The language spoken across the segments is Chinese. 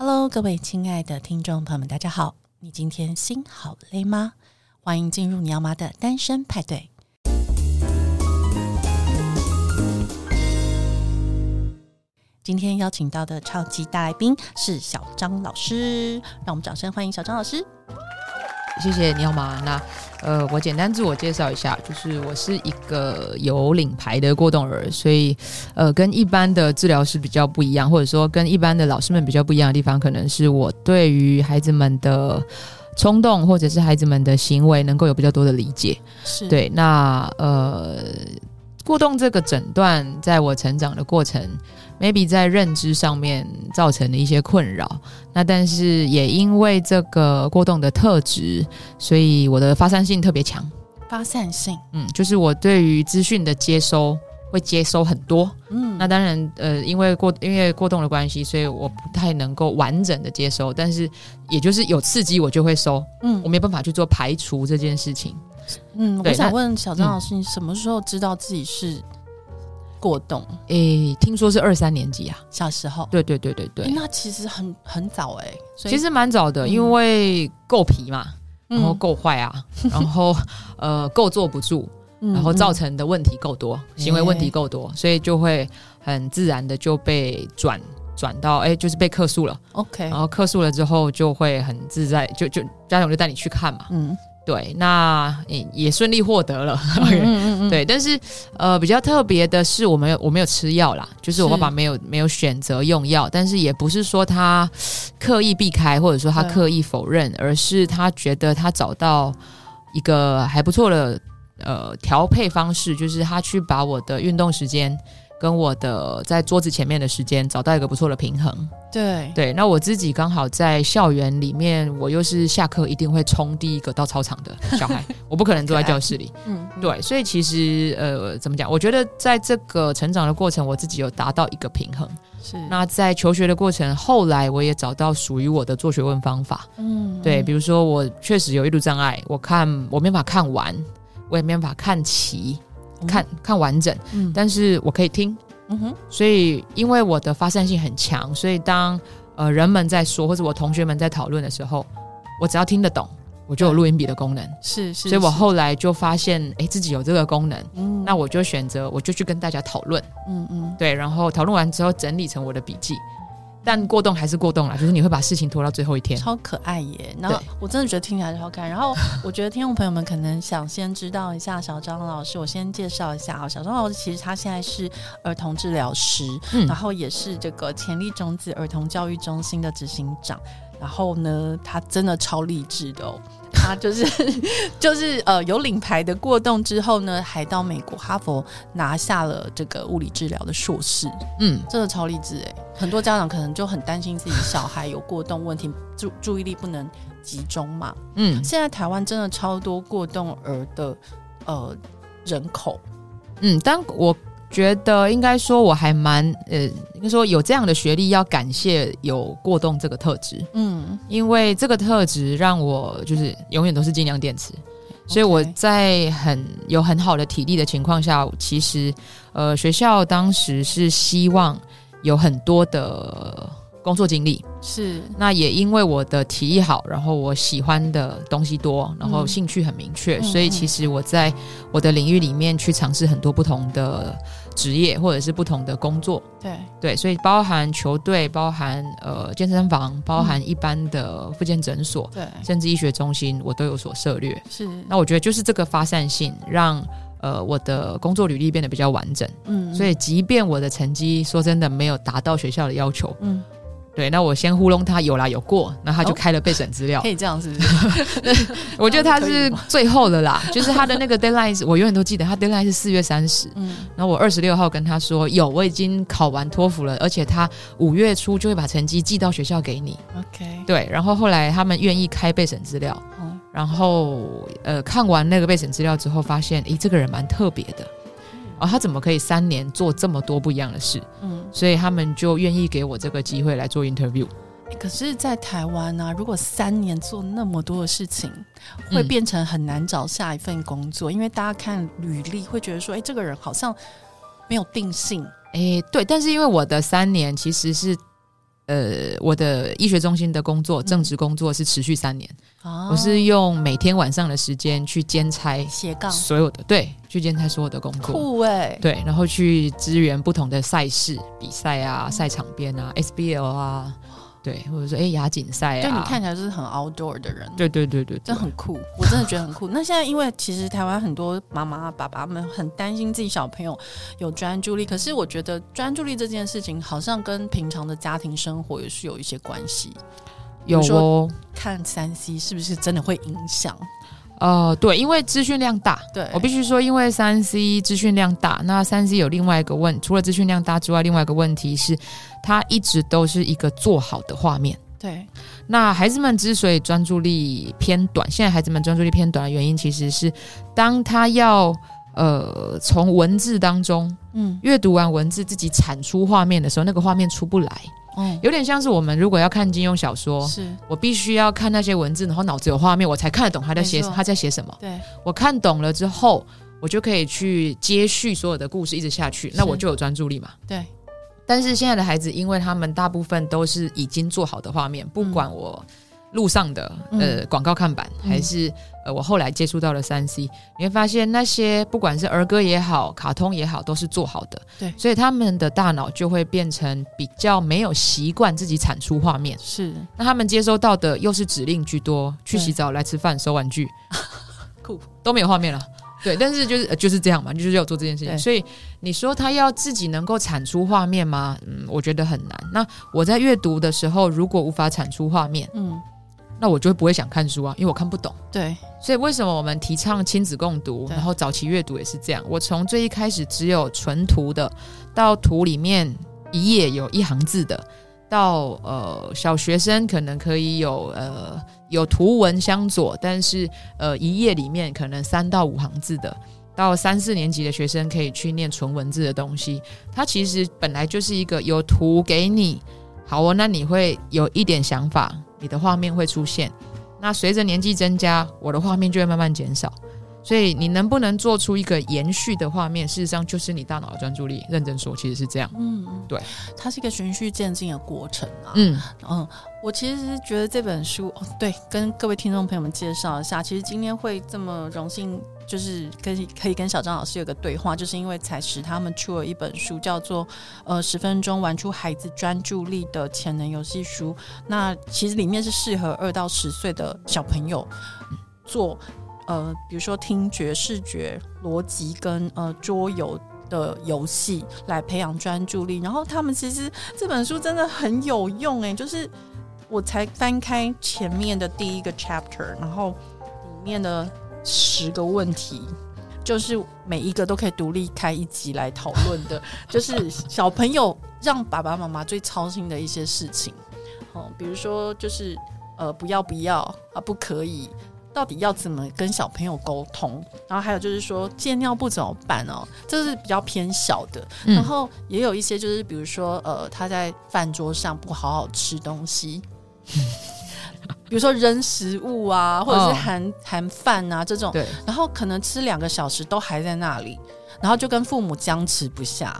Hello，各位亲爱的听众朋友们，大家好！你今天心好累吗？欢迎进入你要妈的单身派对。今天邀请到的超级大来宾是小张老师，让我们掌声欢迎小张老师。谢谢你好吗。那呃，我简单自我介绍一下，就是我是一个有领牌的过动儿，所以呃，跟一般的治疗师比较不一样，或者说跟一般的老师们比较不一样的地方，可能是我对于孩子们的冲动或者是孩子们的行为能够有比较多的理解。是对。那呃，过动这个诊断，在我成长的过程。Maybe 在认知上面造成的一些困扰，那但是也因为这个过动的特质，所以我的发散性特别强。发散性，嗯，就是我对于资讯的接收会接收很多，嗯，那当然，呃，因为过因为过动的关系，所以我不太能够完整的接收，但是也就是有刺激我就会收，嗯，我没办法去做排除这件事情，嗯，我想问小张老师，你什么时候知道自己是？过动，诶、欸，听说是二三年级啊，小时候。对对对对对，欸、那其实很很早哎、欸，其实蛮早的，嗯、因为够皮嘛，然后够坏啊，嗯、然后呃够坐不住，然后造成的问题够多，嗯、行为问题够多，欸、所以就会很自然的就被转转到哎、欸，就是被克诉了。OK，然后克诉了之后就会很自在，就就家长就带你去看嘛。嗯。对，那也也顺利获得了。嗯嗯嗯 对，但是呃，比较特别的是，我没有我没有吃药啦，就是我爸爸没有没有选择用药，但是也不是说他刻意避开，或者说他刻意否认，而是他觉得他找到一个还不错的呃调配方式，就是他去把我的运动时间。跟我的在桌子前面的时间找到一个不错的平衡。对对，那我自己刚好在校园里面，我又是下课一定会冲第一个到操场的小孩，我不可能坐在教室里。嗯，对，所以其实呃，怎么讲？我觉得在这个成长的过程，我自己有达到一个平衡。是。那在求学的过程，后来我也找到属于我的做学问方法。嗯，对，比如说我确实有阅读障碍，我看我没法看完，我也没法看齐。看看完整，嗯，但是我可以听，嗯哼，所以因为我的发散性很强，所以当呃人们在说或者我同学们在讨论的时候，我只要听得懂，我就有录音笔的功能，是是，所以我后来就发现，哎，自己有这个功能，嗯，那我就选择，我就去跟大家讨论，嗯嗯，对，然后讨论完之后整理成我的笔记。但过动还是过动啦，就是你会把事情拖到最后一天，超可爱耶！然后我真的觉得听起来超可爱。然后我觉得听众朋友们可能想先知道一下小张老师，我先介绍一下啊，小张老师其实他现在是儿童治疗师，嗯，然后也是这个潜力种子儿童教育中心的执行长。然后呢，他真的超励志的哦。他就是 就是呃有领牌的过动之后呢，还到美国哈佛拿下了这个物理治疗的硕士。嗯，真的超励志哎！很多家长可能就很担心自己小孩有过动问题，注注意力不能集中嘛。嗯，现在台湾真的超多过动儿的呃人口。嗯，但我。觉得应该说我还蛮呃，应该说有这样的学历，要感谢有过动这个特质。嗯，因为这个特质让我就是永远都是尽量电池，所以我在很有很好的体力的情况下，其实呃学校当时是希望有很多的。工作经历。是，那也因为我的体力好，然后我喜欢的东西多，然后兴趣很明确，嗯、所以其实我在我的领域里面去尝试很多不同的职业或者是不同的工作。对对，所以包含球队，包含呃健身房，包含一般的复健诊所，对、嗯，甚至医学中心，我都有所涉略。是，那我觉得就是这个发散性让呃我的工作履历变得比较完整。嗯，所以即便我的成绩说真的没有达到学校的要求，嗯。对，那我先糊弄他有啦有过，那他就开了备审资料。哦，可以这样是不是？我觉得他是最后的啦，就是他的那个 deadline，我永远都记得，他 deadline 是四月三十。嗯，然后我二十六号跟他说，有，我已经考完托福了，而且他五月初就会把成绩寄到学校给你。OK，对，然后后来他们愿意开备审资料，嗯，然后呃看完那个备审资料之后，发现诶这个人蛮特别的。哦，他怎么可以三年做这么多不一样的事？嗯，所以他们就愿意给我这个机会来做 interview。可是，在台湾呢，如果三年做那么多的事情，会变成很难找下一份工作，嗯，因为大家看履历会觉得说，哎，这个人好像没有定性。哎，对，但是因为我的三年其实是呃，我的医学中心的工作，正职工作是持续三年。哦、我是用每天晚上的时间去兼差斜杠所有的，对，去兼差所有的工作。酷哎、欸，对，然后去支援不同的赛事比赛啊，赛场边啊，SBL 啊。对，或者说哎，亚锦赛啊，就你看起来就是很 outdoor 的人，对对对对，这很酷，我真的觉得很酷。那现在因为其实台湾很多妈妈爸爸们很担心自己小朋友有专注力，可是我觉得专注力这件事情好像跟平常的家庭生活也是有一些关系。有哦，看三 C 是不是真的会影响？呃，对，因为资讯量大，对我必须说，因为三 C 资讯量大，那三 C 有另外一个问，除了资讯量大之外，另外一个问题是，它一直都是一个做好的画面。对，那孩子们之所以专注力偏短，现在孩子们专注力偏短的原因，其实是当他要呃从文字当中，嗯，阅读完文字自己产出画面的时候，那个画面出不来。嗯，有点像是我们如果要看金庸小说，是。我必须要看那些文字，然后脑子有画面，我才看得懂他在写他在写什么。对，我看懂了之后，我就可以去接续所有的故事一直下去，那我就有专注力嘛。对。但是现在的孩子，因为他们大部分都是已经做好的画面，不管我路上的、嗯、呃广告看板，嗯、还是呃我后来接触到了三 C，你会发现那些不管是儿歌也好，卡通也好，都是做好的。对，所以他们的大脑就会变成比较没有习惯自己产出画面。是，那他们接收到的又是指令居多，去洗澡、来吃饭、收玩具，酷都没有画面了。对，但是就是、呃、就是这样嘛，就是要做这件事情。所以你说他要自己能够产出画面吗？嗯，我觉得很难。那我在阅读的时候，如果无法产出画面，嗯，那我就不会想看书啊，因为我看不懂。对，所以为什么我们提倡亲子共读，然后早期阅读也是这样？我从最一开始只有纯图的，到图里面一页有一行字的。到呃小学生可能可以有呃有图文相左，但是呃一页里面可能三到五行字的，到三四年级的学生可以去念纯文字的东西。它其实本来就是一个有图给你，好哦，那你会有一点想法，你的画面会出现。那随着年纪增加，我的画面就会慢慢减少。所以你能不能做出一个延续的画面？事实上就是你大脑的专注力。认真说，其实是这样。嗯，对，它是一个循序渐进的过程啊。嗯嗯，我其实是觉得这本书，哦，对，跟各位听众朋友们介绍一下。其实今天会这么荣幸，就是跟可以跟小张老师有个对话，就是因为彩石他们出了一本书，叫做《呃十分钟玩出孩子专注力的潜能游戏书》。那其实里面是适合二到十岁的小朋友做。呃，比如说听觉、视觉、逻辑跟呃桌游的游戏来培养专注力，然后他们其实这本书真的很有用诶，就是我才翻开前面的第一个 chapter，然后里面的十个问题，就是每一个都可以独立开一集来讨论的，就是小朋友让爸爸妈妈最操心的一些事情，哦，比如说就是呃不要不要啊，不可以。到底要怎么跟小朋友沟通？然后还有就是说戒尿布怎么办哦？这是比较偏小的。嗯、然后也有一些就是比如说呃，他在饭桌上不好好吃东西，比如说扔食物啊，或者是含含饭啊这种。对。然后可能吃两个小时都还在那里，然后就跟父母僵持不下。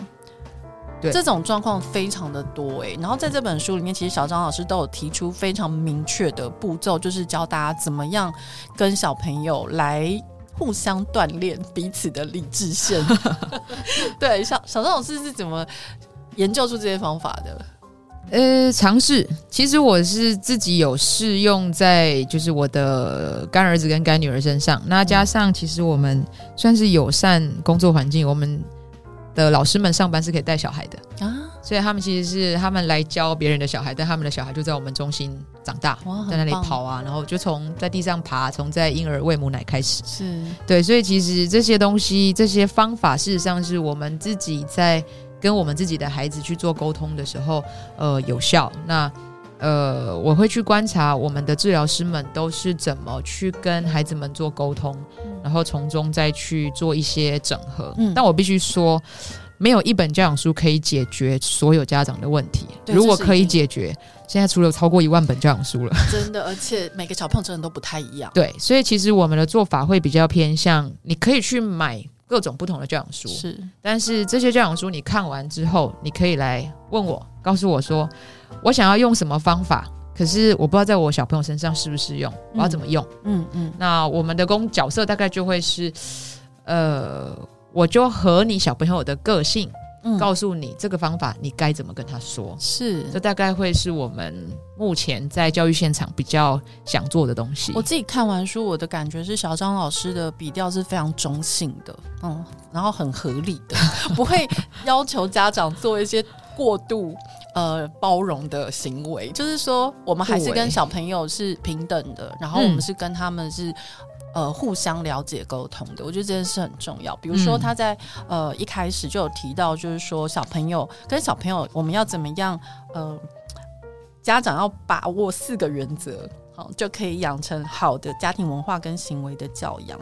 对这种状况非常的多哎，然后在这本书里面，其实小张老师都有提出非常明确的步骤，就是教大家怎么样跟小朋友来互相锻炼彼此的理智线。对，小小张老师是怎么研究出这些方法的？呃，尝试。其实我是自己有试用在就是我的干儿子跟干女儿身上，那加上其实我们算是友善工作环境，我们。的老师们上班是可以带小孩的啊，所以他们其实是他们来教别人的小孩，但他们的小孩就在我们中心长大，在那里跑啊，然后就从在地上爬，从在婴儿喂母奶开始，是对，所以其实这些东西、这些方法，事实上是我们自己在跟我们自己的孩子去做沟通的时候，呃，有效。那呃，我会去观察我们的治疗师们都是怎么去跟孩子们做沟通。然后从中再去做一些整合，嗯，但我必须说，没有一本教养书可以解决所有家长的问题。如果可以解决，现在除了超过一万本教养书了，真的，而且每个小朋友真的都不太一样。对，所以其实我们的做法会比较偏向，你可以去买各种不同的教养书。是，但是这些教养书你看完之后，你可以来问我，告诉我说，我想要用什么方法，可是我不知道在我小朋友身上适不适用，我要怎么用？嗯嗯。嗯，那我们的工角色大概就会是，呃，我就和你小朋友的个性。嗯、告诉你这个方法，你该怎么跟他说？是，这大概会是我们目前在教育现场比较想做的东西。我自己看完书，我的感觉是小张老师的笔调是非常中性的，嗯，然后很合理的，不会要求家长做一些过度呃包容的行为。就是说，我们还是跟小朋友是平等的，然后我们是跟他们是。呃，互相了解沟通的，我觉得这件事很重要。比如说，他在、嗯、呃一开始就有提到，就是说小朋友跟小朋友，我们要怎么样？呃，家长要把握四个原则，好，就可以养成好的家庭文化跟行为的教养。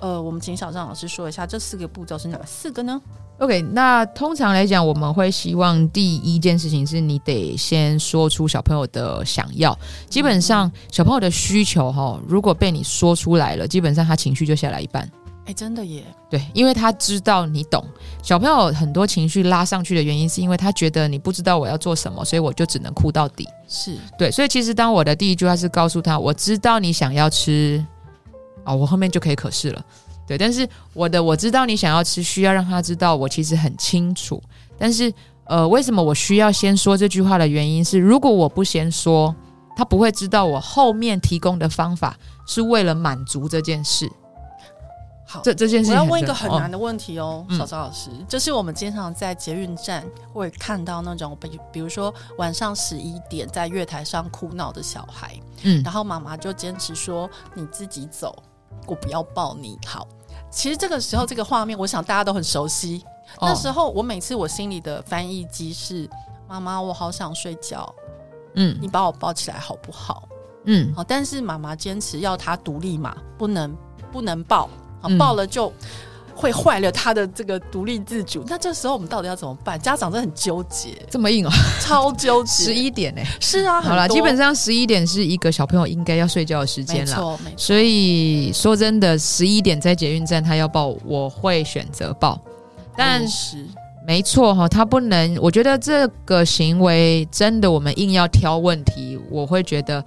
呃，我们请小张老师说一下，这四个步骤是哪四个呢？OK，那通常来讲，我们会希望第一件事情是你得先说出小朋友的想要。基本上，小朋友的需求哈，如果被你说出来了，基本上他情绪就下来一半。哎，真的耶。对，因为他知道你懂。小朋友很多情绪拉上去的原因，是因为他觉得你不知道我要做什么，所以我就只能哭到底。是对，所以其实当我的第一句话是告诉他，我知道你想要吃，啊，我后面就可以可是了。对，但是我的我知道你想要吃，需要让他知道我其实很清楚。但是，呃，为什么我需要先说这句话的原因是，如果我不先说，他不会知道我后面提供的方法是为了满足这件事。好，这这件事我要问一个很难的问题哦，哦小张老师，就、嗯、是我们经常在捷运站会看到那种，比比如说晚上十一点在月台上哭闹的小孩，嗯，然后妈妈就坚持说你自己走，我不要抱你，好。其实这个时候，这个画面，我想大家都很熟悉。哦、那时候，我每次我心里的翻译机是：妈妈，我好想睡觉。嗯，你把我抱起来好不好？嗯，好。但是妈妈坚持要他独立嘛，不能不能抱，好，抱了就。嗯会坏了他的这个独立自主，那这时候我们到底要怎么办？家长真的很纠结，这么硬哦，超纠结。十一点呢？是啊，好了，基本上十一点是一个小朋友应该要睡觉的时间了，没错，没错。所以说真的，十一点在捷运站他要抱，我会选择抱，但是没错哈，他不能。我觉得这个行为真的，我们硬要挑问题，我会觉得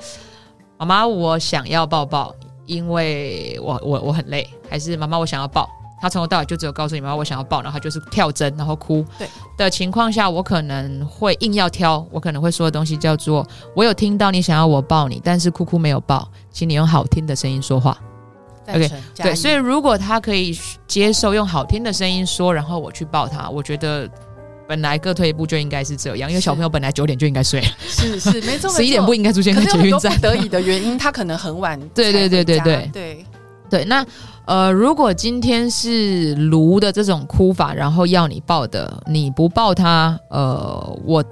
妈妈，我想要抱抱，因为我我我很累，还是妈妈我想要抱。他从头到尾就只有告诉你妈，我想要抱，然后他就是跳针，然后哭。对的情况下，我可能会硬要挑，我可能会说的东西叫做：我有听到你想要我抱你，但是哭哭没有抱，请你用好听的声音说话。OK，对，所以如果他可以接受用好听的声音说，然后我去抱他，我觉得本来各退一步就应该是这样，因为小朋友本来九点就应该睡，是是没错，十一点不应该出现在捷运站。不得已的原因，他可能很晚。对对对对对对对，那。呃，如果今天是卢的这种哭法，然后要你抱的，你不抱他，呃，我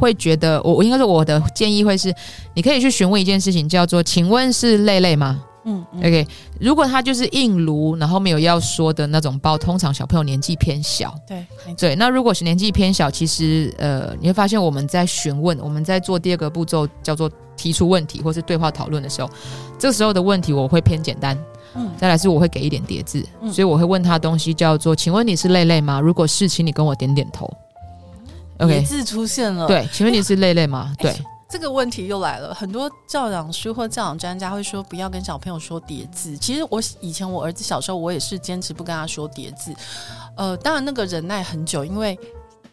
会觉得，我我应该是我的建议会是，你可以去询问一件事情，叫做，请问是累累吗？嗯，嗯，OK，如果他就是硬卢，然后没有要说的那种包，通常小朋友年纪偏小，对，对，那如果是年纪偏小，其实呃，你会发现我们在询问，我们在做第二个步骤叫做提出问题或是对话讨论的时候，这个时候的问题我会偏简单。嗯，再来是我会给一点叠字，嗯、所以我会问他东西叫做，请问你是累累吗？如果是，请你跟我点点头。OK，叠字出现了。对，请问你是累累吗？对，这个问题又来了。很多教养书或教养专家会说，不要跟小朋友说叠字。其实我以前我儿子小时候，我也是坚持不跟他说叠字。呃，当然那个忍耐很久，因为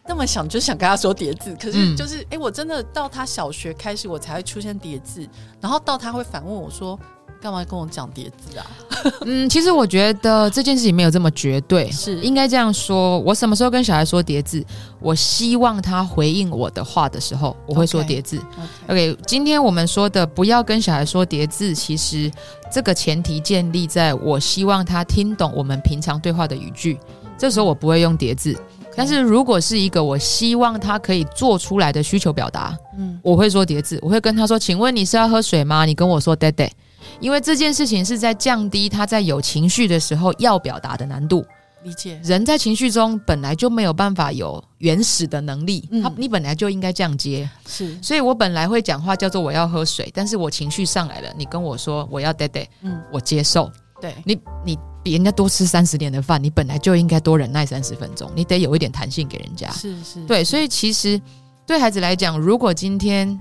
那么想就想跟他说叠字，可是就是哎、嗯，我真的到他小学开始，我才会出现叠字，然后到他会反问我说。干嘛跟我讲叠字啊？嗯，其实我觉得这件事情没有这么绝对，是应该这样说。我什么时候跟小孩说叠字？我希望他回应我的话的时候，我会说叠字。Okay, okay. OK，今天我们说的不要跟小孩说叠字，其实这个前提建立在我希望他听懂我们平常对话的语句。这时候我不会用叠字但是如果是一个我希望他可以做出来的需求表达，嗯，我会说叠字。我会跟他说：“请问你是要喝水吗？”你跟我说：“爹爹。”因为这件事情是在降低他在有情绪的时候要表达的难度。理解。人在情绪中本来就没有办法有原始的能力，嗯、他你本来就应该这样接。是，所以我本来会讲话叫做我要喝水，但是我情绪上来了，你跟我说我要爹爹，嗯，我接受。对你，你比人家多吃三十年的饭，你本来就应该多忍耐三十分钟，你得有一点弹性给人家。是是，对，所以其实对孩子来讲，如果今天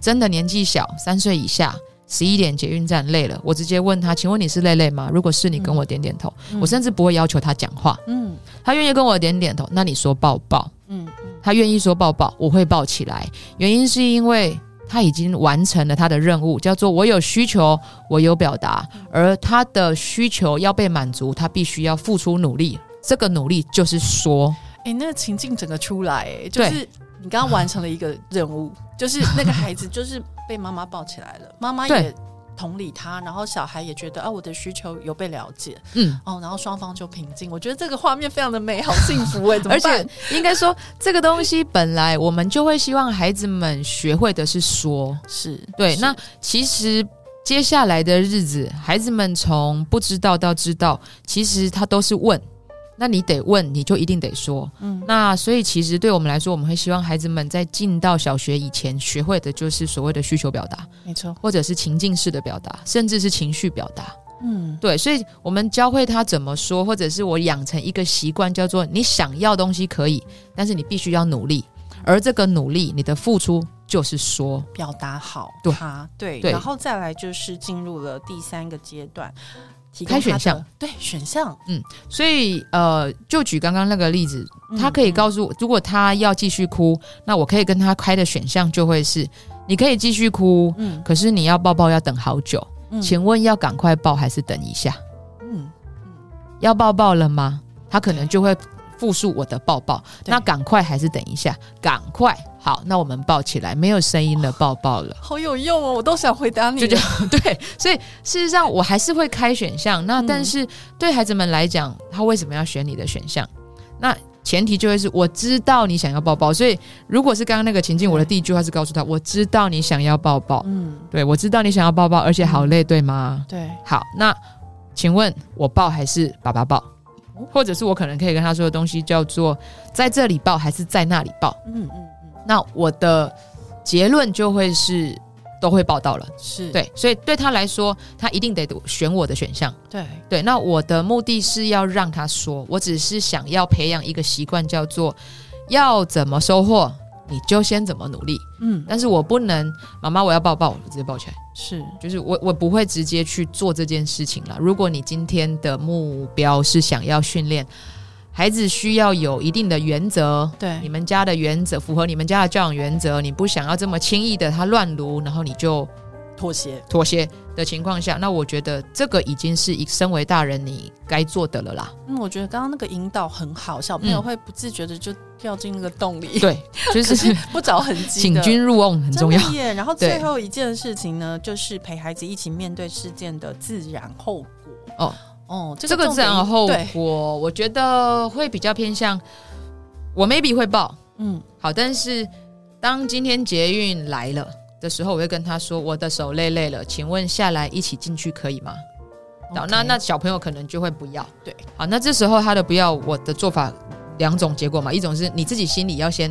真的年纪小，三岁以下，十一点捷运站累了，我直接问他，请问你是累累吗？如果是，你跟我点点头。嗯、我甚至不会要求他讲话。嗯，他愿意跟我点点头，那你说抱抱。嗯嗯，他愿意说抱抱，我会抱起来。原因是因为。他已经完成了他的任务，叫做我有需求，我有表达，而他的需求要被满足，他必须要付出努力。这个努力就是说，哎、欸，那个情境整个出来，哎，就是你刚刚完成了一个任务，就是那个孩子就是被妈妈抱起来了，妈妈也。同理他，然后小孩也觉得啊，我的需求有被了解，嗯，哦，然后双方就平静。我觉得这个画面非常的美好幸福 哎？而且应该说，这个东西本来我们就会希望孩子们学会的是说，是对。是那其实接下来的日子，孩子们从不知道到知道，其实他都是问。那你得问，你就一定得说。嗯，那所以其实对我们来说，我们会希望孩子们在进到小学以前，学会的就是所谓的需求表达，没错，或者是情境式的表达，甚至是情绪表达。嗯，对，所以我们教会他怎么说，或者是我养成一个习惯，叫做你想要东西可以，但是你必须要努力，而这个努力，你的付出就是说表达好他，对，对，然后再来就是进入了第三个阶段。开选项，对选项，嗯，所以呃，就举刚刚那个例子，他可以告诉我，如果他要继续哭，那我可以跟他开的选项就会是，你可以继续哭，嗯，可是你要抱抱要等好久，嗯，请问要赶快抱还是等一下？嗯嗯，要抱抱了吗？他可能就会。复述我的抱抱，那赶快还是等一下？赶快好，那我们抱起来，没有声音的抱抱了，好有用哦！我都想回答你，就 对，所以事实上我还是会开选项。那但是对孩子们来讲，他为什么要选你的选项？那前提就会是我知道你想要抱抱，所以如果是刚刚那个情境，我的第一句话是告诉他，我知道你想要抱抱，嗯，对，我知道你想要抱抱，而且好累，对吗？对，好，那请问我抱还是爸爸抱？或者是我可能可以跟他说的东西叫做在这里报还是在那里报？嗯嗯嗯。那我的结论就会是都会报道了，是对，所以对他来说，他一定得选我的选项。对对。那我的目的是要让他说，我只是想要培养一个习惯，叫做要怎么收获。你就先怎么努力，嗯，但是我不能，妈妈我要抱抱，我就直接抱起来，是，就是我我不会直接去做这件事情了。如果你今天的目标是想要训练孩子，需要有一定的原则，对，你们家的原则符合你们家的教养原则，你不想要这么轻易的他乱撸，然后你就。妥协，妥协的情况下，那我觉得这个已经是一身为大人你该做的了啦。嗯，我觉得刚刚那个引导很好，小朋友会不自觉的就掉进那个洞里。对，就是，是不着痕迹。请君入瓮很重要。耶。然后最后一件事情呢，就是陪孩子一起面对事件的自然后果。哦哦，这个、这个自然后果，我觉得会比较偏向我 maybe 会报，嗯，好，但是当今天捷运来了。的时候，我会跟他说：“我的手累累了，请问下来一起进去可以吗？”那那小朋友可能就会不要。对，好，那这时候他的不要，我的做法两种结果嘛，一种是你自己心里要先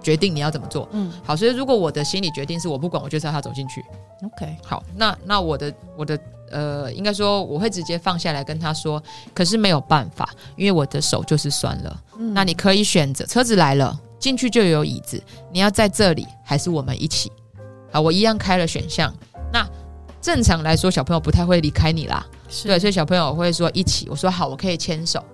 决定你要怎么做。嗯，好，所以如果我的心理决定是我不管，我就是要他走进去。OK，好，那那我的我的呃，应该说我会直接放下来跟他说，可是没有办法，因为我的手就是酸了。嗯，那你可以选择，车子来了进去就有椅子，你要在这里还是我们一起？好，我一样开了选项。那正常来说，小朋友不太会离开你啦。是对，所以小朋友会说一起。我说好，我可以牵手，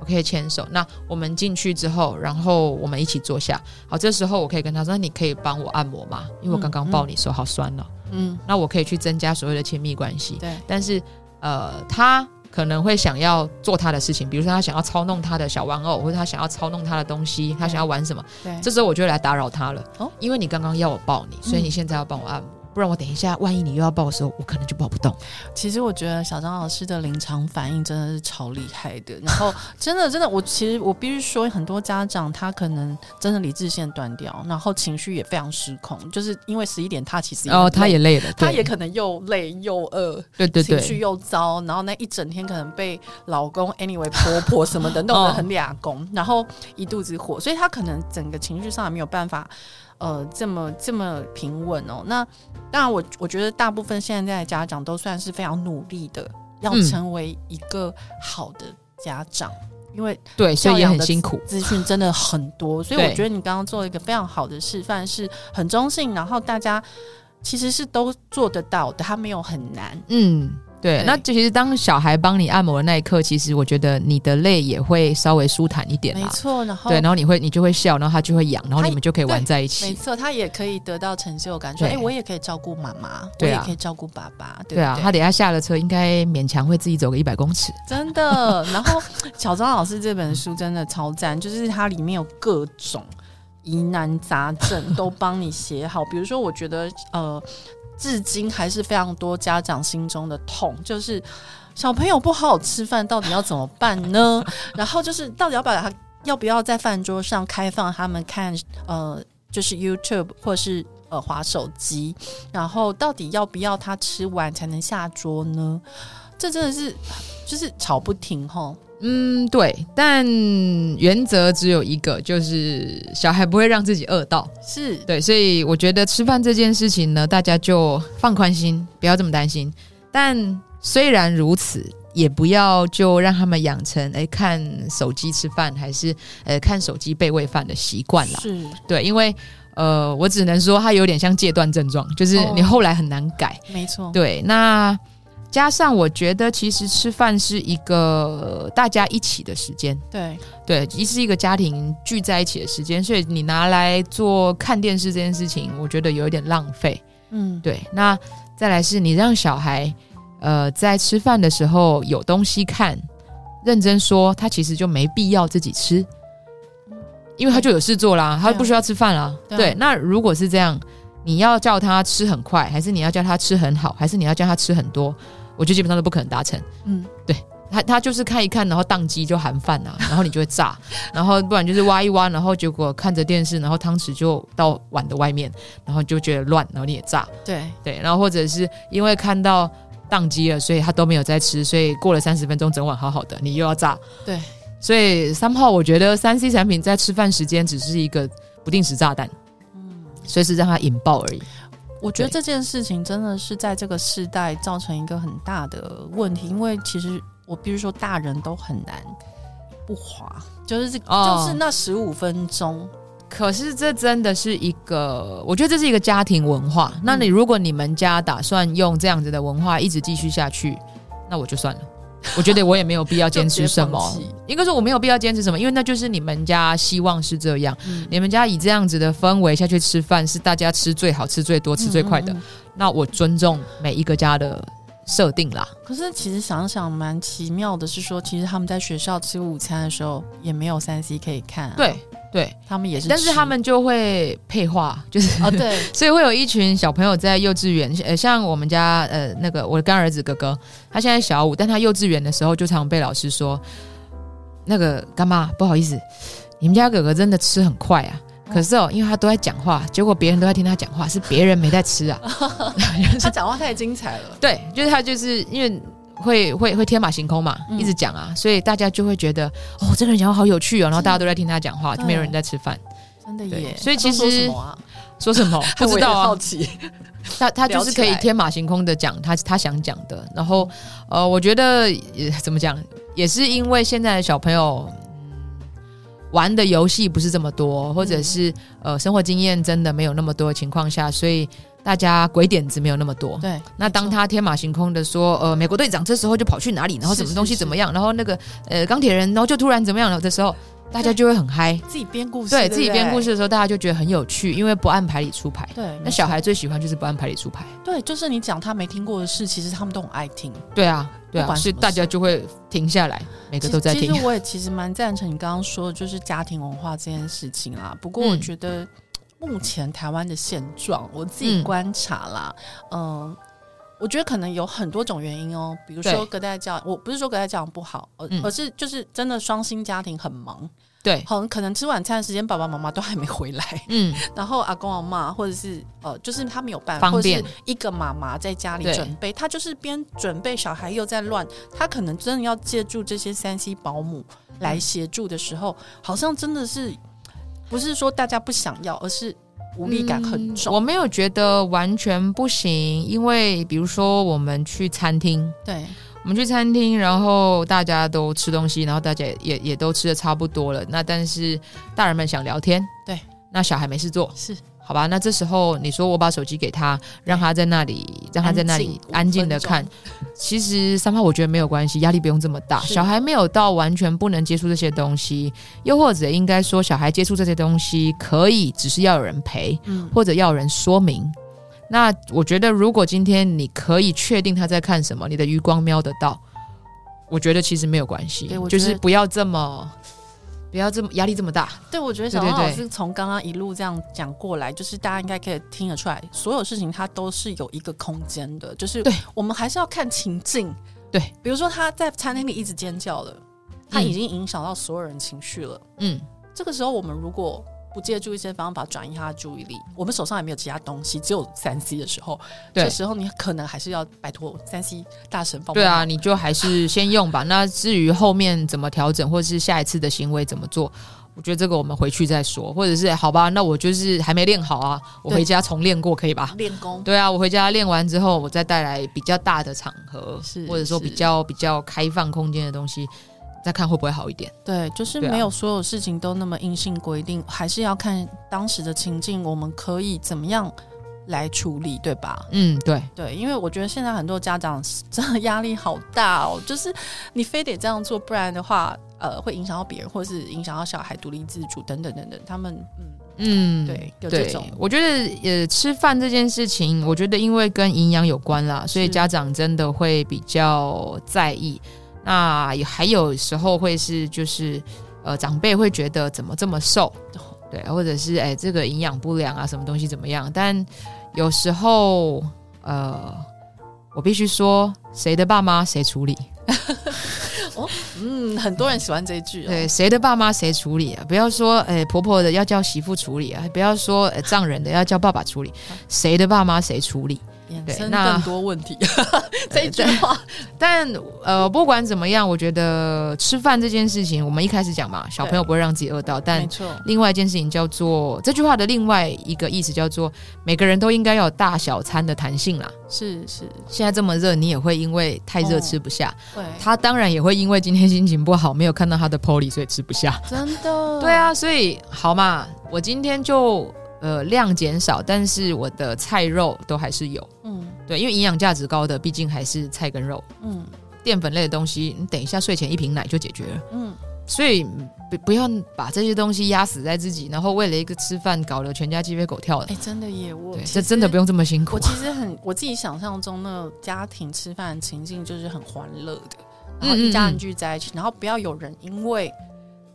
我可以牵手。那我们进去之后，然后我们一起坐下。好，这时候我可以跟他说：“那你可以帮我按摩吗？因为我刚刚抱你手好酸了。”嗯，那我可以去增加所谓的亲密关系。对，但是呃，他。可能会想要做他的事情，比如说他想要操弄他的小玩偶，或者他想要操弄他的东西，他想要玩什么？对，这时候我就来打扰他了。哦，因为你刚刚要我抱你，所以你现在要帮我按摩。嗯不然我等一下，万一你又要抱的时候，我可能就抱不动。其实我觉得小张老师的临场反应真的是超厉害的。然后真的真的，我其实我必须说，很多家长他可能真的理智线断掉，然后情绪也非常失控，就是因为十一点他其实哦他也累了，他也可能又累又饿，对对对，情绪又糟，然后那一整天可能被老公 anyway 婆婆什么的弄得 很俩公，哦、然后一肚子火，所以他可能整个情绪上也没有办法。呃，这么这么平稳哦。那当然我，我我觉得大部分现在的家长都算是非常努力的，要成为一个好的家长，嗯、因为对，所以也很辛苦，资讯真的很多，所以我觉得你刚刚做了一个非常好的示范，是很中性，然后大家其实是都做得到的，它没有很难，嗯。对，那其实当小孩帮你按摩的那一刻，其实我觉得你的泪也会稍微舒坦一点。没错，然后对，然后你会你就会笑，然后他就会痒，然后你们就可以玩在一起。没错，他也可以得到成就感，说哎，我也可以照顾妈妈，我也可以照顾爸爸。对，对，对啊，他等下下了车，应该勉强会自己走个一百公尺。真的。然后小张老师这本书真的超赞，就是它里面有各种疑难杂症 都帮你写好。比如说，我觉得呃。至今还是非常多家长心中的痛，就是小朋友不好好吃饭，到底要怎么办呢？然后就是到底要把他要不要在饭桌上开放他们看呃，就是 YouTube 或是呃滑手机，然后到底要不要他吃完才能下桌呢？这真的是就是吵不停吼。嗯，对，但原则只有一个，就是小孩不会让自己饿到，是对，所以我觉得吃饭这件事情呢，大家就放宽心，不要这么担心。但虽然如此，也不要就让他们养成哎看手机吃饭，还是呃看手机被喂饭的习惯了。是对，因为呃，我只能说他有点像戒断症状，就是你后来很难改。哦，没错，对，那。加上我觉得，其实吃饭是一个大家一起的时间，对对，其实是一个家庭聚在一起的时间，所以你拿来做看电视这件事情，我觉得有一点浪费。嗯，对。那再来是你让小孩，呃，在吃饭的时候有东西看，认真说，他其实就没必要自己吃，因为他就有事做啦，他不需要吃饭啦。对，对，那如果是这样，你要叫他吃很快，还是你要叫他吃很好，还是你要叫他吃很多？我觉得基本上都不可能达成。嗯，对他，他就是看一看，然后宕机就含饭啊，然后你就会炸，然后不然就是挖一挖，然后结果看着电视，然后汤匙就到碗的外面，然后就觉得乱，然后你也炸。对对，然后或者是因为看到宕机了，所以他都没有在吃，所以过了三十分钟，整碗好好的，你又要炸。对，所以三号，我觉得三 C 产品在吃饭时间只是一个不定时炸弹，嗯，随时让它引爆而已。我觉得这件事情真的是在这个时代造成一个很大的问题，因为其实我比如说大人都很难不滑，就是这就是那十五分钟。可是这真的是一个，我觉得这是一个家庭文化。那你如果你们家打算用这样子的文化一直继续下去，那我就算了。我觉得我也没有必要 坚持什么，应该说我没有必要坚持什么，因为那就是你们家希望是这样，嗯、你们家以这样子的氛围下去吃饭，是大家吃最好、吃最多、吃最快的。嗯嗯嗯，那我尊重每一个家的设定啦。可是其实想想蛮奇妙的，是说其实他们在学校吃午餐的时候也没有三 C 可以看啊。对。对。他们也是，但是他们就会配话，就是哦，对，所以会有一群小朋友在幼稚园，呃，像我们家呃那个我的干儿子哥哥，他现在小五，但他幼稚园的时候就常被老师说，那个干妈不好意思，你们家哥哥真的吃很快啊，可是哦，因为他都在讲话，结果别人都在听他讲话，是别人没在吃啊，他讲话太精彩了，对，就是他就是因为。会会会天马行空嘛，嗯、一直讲啊，所以大家就会觉得哦，这个人讲话好有趣哦，然后大家都在听他讲话，就没有人在吃饭，真的耶。所以其实说什么，啊、说什么？不知道啊，好奇。他他就是可以天马行空的讲他他想讲的，然后呃，我觉得也怎么讲，也是因为现在的小朋友，嗯，玩的游戏不是这么多，或者是呃生活经验真的没有那么多的情况下，所以。大家鬼点子没有那么多，对。那当他天马行空的说，呃，美国队长这时候就跑去哪里，然后什么东西怎么样，是是是然后那个呃钢铁人，然后就突然怎么样了的时候，大家就会很嗨。自己编故事，对，自己编故事的时候，大家就觉得很有趣，因为不按牌理出牌。对。那小孩最喜欢就是不按牌理出牌。对，就是你讲他没听过的事，其实他们都很爱听。对啊，对啊，所以大家就会停下来，每个都在听。其实我也其实蛮赞成你刚刚说的，就是家庭文化这件事情啊。不过我觉得。嗯目前台湾的现状，我自己观察啦，嗯、呃，我觉得可能有很多种原因哦。比如说隔代教，我不是说隔代教养不好，而、嗯、而是就是真的双薪家庭很忙，对，很可能吃晚餐的时间爸爸妈妈都还没回来，嗯，然后阿公阿妈或者是呃，就是他没有办法，或是一个妈妈在家里准备，他就是边准备小孩又在乱，他可能真的要借助这些三 C 保姆来协助的时候，嗯、好像真的是。不是说大家不想要，而是无力感很重。嗯，我没有觉得完全不行，因为比如说我们去餐厅，对，我们去餐厅，然后大家都吃东西，然后大家也也，也都吃的差不多了。那但是大人们想聊天，对，那小孩没事做，是。好吧，那这时候你说我把手机给他，让他在那里，让他在那里安静的看。其实三八我觉得没有关系，压力不用这么大。小孩没有到完全不能接触这些东西，又或者应该说小孩接触这些东西可以，只是要有人陪，嗯、或者要有人说明。那我觉得如果今天你可以确定他在看什么，你的余光瞄得到，我觉得其实没有关系，就是不要这么。不要这么压力这么大。对，我觉得小王老师从刚刚一路这样讲过来，就是大家应该可以听得出来，所有事情它都是有一个空间的，就是对我们还是要看情境。对，比如说他在餐厅里一直尖叫了，他已经影响到所有人情绪了。嗯，这个时候我们如果。不借助一些方法转移他的注意力，我们手上也没有其他东西，只有三 C 的时候，这时候你可能还是要摆脱三 C 大神帮。对啊，你就还是先用吧。那至于后面怎么调整，或者是下一次的行为怎么做，我觉得这个我们回去再说，或者是好吧，那我就是还没练好啊，我回家重练过可以吧？练功。对啊，我回家练完之后，我再带来比较大的场合，是或者说比较比较开放空间的东西。再看会不会好一点？对，就是没有所有事情都那么硬性规定，啊、还是要看当时的情境，我们可以怎么样来处理，对吧？嗯，对对，因为我觉得现在很多家长真的压力好大哦，就是你非得这样做，不然的话，呃，会影响到别人，或是影响到小孩独立自主等等等等。他们，嗯嗯，对，有这种。我觉得，呃，吃饭这件事情，我觉得因为跟营养有关啦，所以家长真的会比较在意。那也还有时候会是就是，呃，长辈会觉得怎么这么瘦，对，或者是哎这个营养不良啊，什么东西怎么样？但有时候，呃，我必须说，谁的爸妈谁处理。哦，嗯，很多人喜欢这一句，哦。对，谁的爸妈谁处理啊？不要说哎婆婆的要叫媳妇处理啊，不要说哎丈人的要叫爸爸处理，谁的爸妈谁处理。对，那更多问题 这一句话，但呃，不管怎么样，我觉得吃饭这件事情，我们一开始讲嘛，小朋友不会让自己饿到。但错，另外一件事情叫做这句话的另外一个意思叫做，每个人都应该要有大小餐的弹性啦。是是，现在这么热，你也会因为太热吃不下。对，他当然也会因为今天心情不好，没有看到他的 Polly，所以吃不下。真的？对啊，所以好嘛，我今天就。呃，量减少，但是我的菜肉都还是有。嗯，对，因为营养价值高的，毕竟还是菜跟肉。嗯，淀粉类的东西，你等一下睡前一瓶奶就解决了。嗯，所以不不要把这些东西压死在自己，然后为了一个吃饭搞得全家鸡飞狗跳的。哎，真的耶，我这真的不用这么辛苦。我其实很我自己想象中那个家庭吃饭情境就是很欢乐的，然后一家人聚在一起，嗯嗯嗯，然后不要有人因为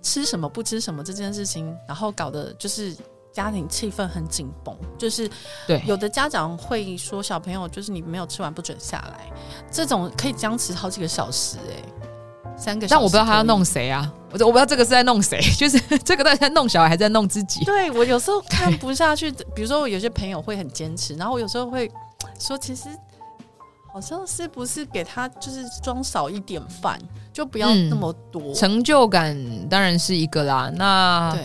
吃什么不吃什么这件事情，然后搞得就是。家庭气氛很紧绷，就是对有的家长会说小朋友就是你没有吃完不准下来，这种可以僵持好几个小时哎、欸，三个。但我不知道他要弄谁啊，我我不知道这个是在弄谁，就是这个到底在弄小孩还是在弄自己？对我有时候看不下去，比如说我有些朋友会很坚持，然后我有时候会说其实好像是不是给他就是装少一点饭，就不要那么多。嗯、成就感当然是一个啦，那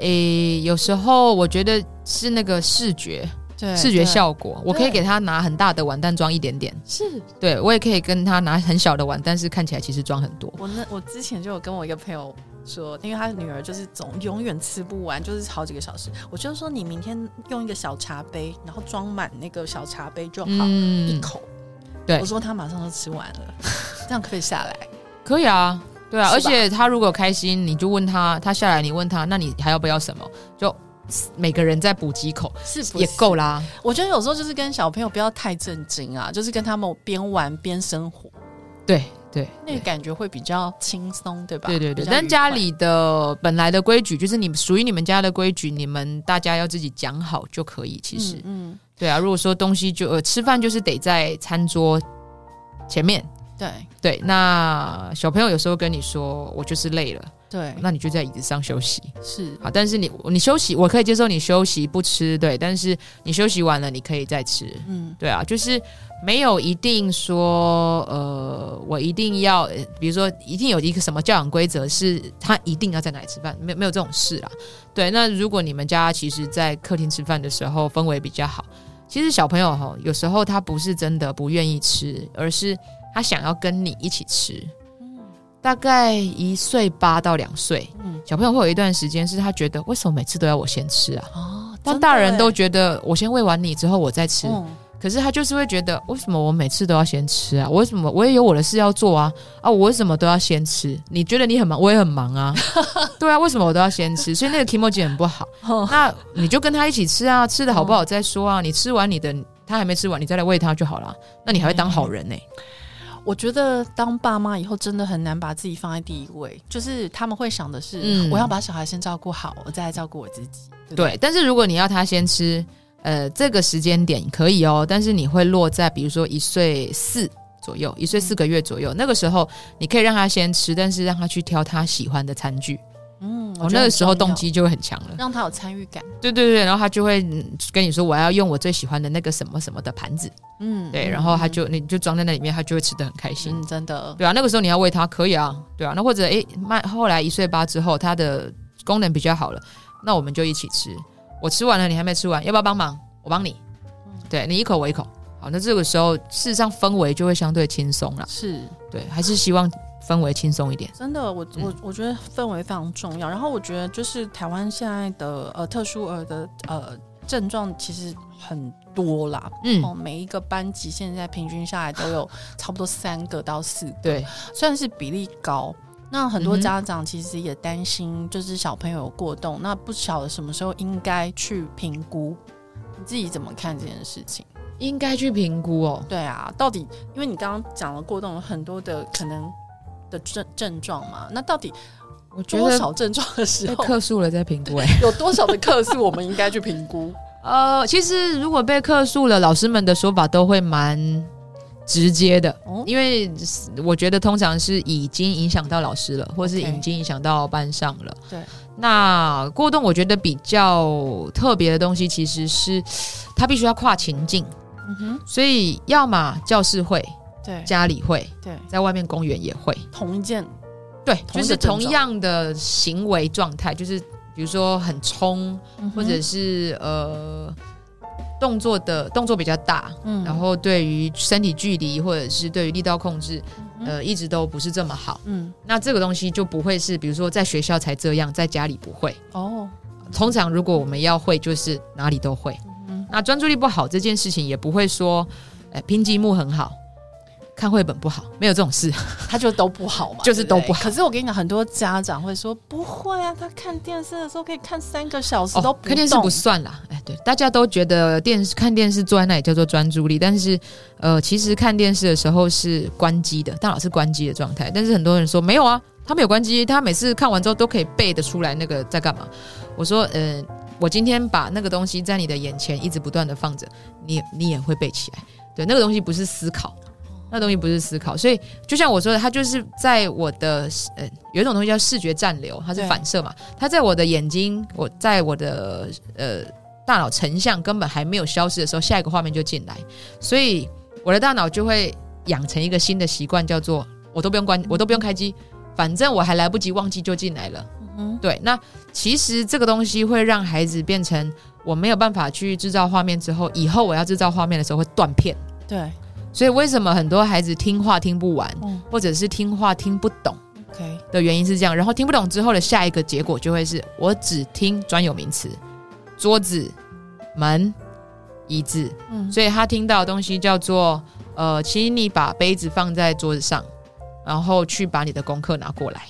对。诶，有时候我觉得是那个视觉，对视觉效果。我可以给他拿很大的碗，但装一点点。是，对我也可以跟他拿很小的碗，但是看起来其实装很多。我那我之前就有跟我一个朋友说，因为他的女儿就是总永远吃不完，就是好几个小时。我就说你明天用一个小茶杯，然后装满那个小茶杯就好，嗯、一口。对，我说他马上就吃完了，这样，可以下来。可以啊。对啊，而且他如果开心，你就问他，他下来你问他，那你还要不要什么？就每个人再补几口，是，也够啦。我觉得有时候就是跟小朋友不要太震惊啊，就是跟他们边玩边生活。对对，那个感觉会比较轻松，对吧？对对对。但家里的本来的规矩就是你属于你们家的规矩，你们大家要自己讲好就可以。其实，嗯，嗯对啊。如果说东西就呃吃饭就是得在餐桌前面。对对，那小朋友有时候跟你说，我就是累了，对，那你就在椅子上休息，是好。但是你你休息，我可以接受你休息不吃，对。但是你休息完了，你可以再吃，嗯，对啊，就是没有一定说，呃，我一定要，比如说一定有一个什么教养规则，是他一定要在哪里吃饭，没有没有这种事啦。对，那如果你们家其实，在客厅吃饭的时候氛围比较好，其实小朋友哈，有时候他不是真的不愿意吃，而是。他想要跟你一起吃。大概一岁八到两岁，嗯，小朋友会有一段时间是他觉得为什么每次都要我先吃啊？哦，当大人都觉得我先喂完你之后我再吃，嗯，可是他就是会觉得为什么我每次都要先吃啊？我为什么我也有我的事要做啊？啊，我为什么都要先吃？你觉得你很忙，我也很忙啊。对啊，为什么我都要先吃？所以那个 kimoji 很不好。哦，那你就跟他一起吃啊，吃的好不好再说啊。你吃完你的，他还没吃完，你再来喂他就好了。那你还会当好人呢？欸？我觉得当爸妈以后真的很难把自己放在第一位，就是他们会想的是，嗯、我要把小孩先照顾好，我再来照顾我自己。对，对，对，但是如果你要他先吃，呃，这个时间点可以哦，但是你会落在比如说一岁四左右，一岁四个月左右，嗯、那个时候你可以让他先吃，但是让他去挑他喜欢的餐具。嗯，我那个时候动机就会很强了，让他有参与感。对对对，然后他就会跟你说，我要用我最喜欢的那个什么什么的盘子。嗯，对，然后他就你就装在那里面，他就会吃的很开心。嗯，真的。对啊，那个时候你要喂他可以啊，对啊。那或者诶，慢后来一岁八之后，他的功能比较好了，那我们就一起吃。我吃完了，你还没吃完，要不要帮忙？我帮你。嗯，对，你一口我一口。好，那这个时候事实上氛围就会相对轻松了。是对，还是希望。氛围轻松一点，真的，我我我觉得氛围非常重要。然后我觉得就是台湾现在的呃特殊儿的呃症状其实很多啦，嗯，每一个班级现在平均下来都有 差不多三个到四个，对，算是比例高。那很多家长其实也担心，就是小朋友有过动，那不晓得什么时候应该去评估，你自己怎么看这件事情？应该去评估哦，对啊，到底因为你刚刚讲了过动有很多的可能。的症症状嘛，那到底我觉得多少症状的时候被客诉了再评估？哎，有多少的克数我们应该去评估？呃，其实如果被克数了，老师们的说法都会蛮直接的，哦、因为我觉得通常是已经影响到老师了，或是已经影响到班上了。对，那过动我觉得比较特别的东西，其实是他必须要跨情境，嗯哼，所以要么教室会。对，家里会，对，在外面公园也会，同一件，对，就是同样的行为状态，就是比如说很冲，嗯、或者是呃动作的动作比较大，嗯，然后对于身体距离或者是对于力道控制，呃，一直都不是这么好，嗯，那这个东西就不会是，比如说在学校才这样，在家里不会。哦。通常如果我们要会，就是哪里都会，嗯、那专注力不好这件事情也不会说，哎，拼积木很好。看绘本不好，没有这种事，他就都不好嘛，就是都不好。可是我跟你讲，很多家长会说不会啊，他看电视的时候可以看三个小时都不、哦、看电视不算啦。哎，对，大家都觉得电视看电视坐在那里叫做专注力，但是呃，其实看电视的时候是关机的，大脑是关机的状态。但是很多人说没有啊，他没有关机，他每次看完之后都可以背得出来那个在干嘛。我说，呃，我今天把那个东西在你的眼前一直不断的放着，你你也会背起来。对，那个东西不是思考。那东西不是思考，所以就像我说的，它就是在我的呃，有一种东西叫视觉暂留，它是反射嘛，它在我的眼睛，我在我的呃大脑成像根本还没有消失的时候，下一个画面就进来，所以我的大脑就会养成一个新的习惯，叫做我都不用关，我都不用开机，反正我还来不及忘记就进来了。嗯，对，那其实这个东西会让孩子变成我没有办法去制造画面之后，以后我要制造画面的时候会断片。对。所以为什么很多孩子听话听不完，嗯、或者是听话听不懂？OK 的原因是这样，然后听不懂之后的下一个结果就会是我只听专有名词，桌子、门、椅子。嗯，所以他听到的东西叫做呃，请你把杯子放在桌子上，然后去把你的功课拿过来。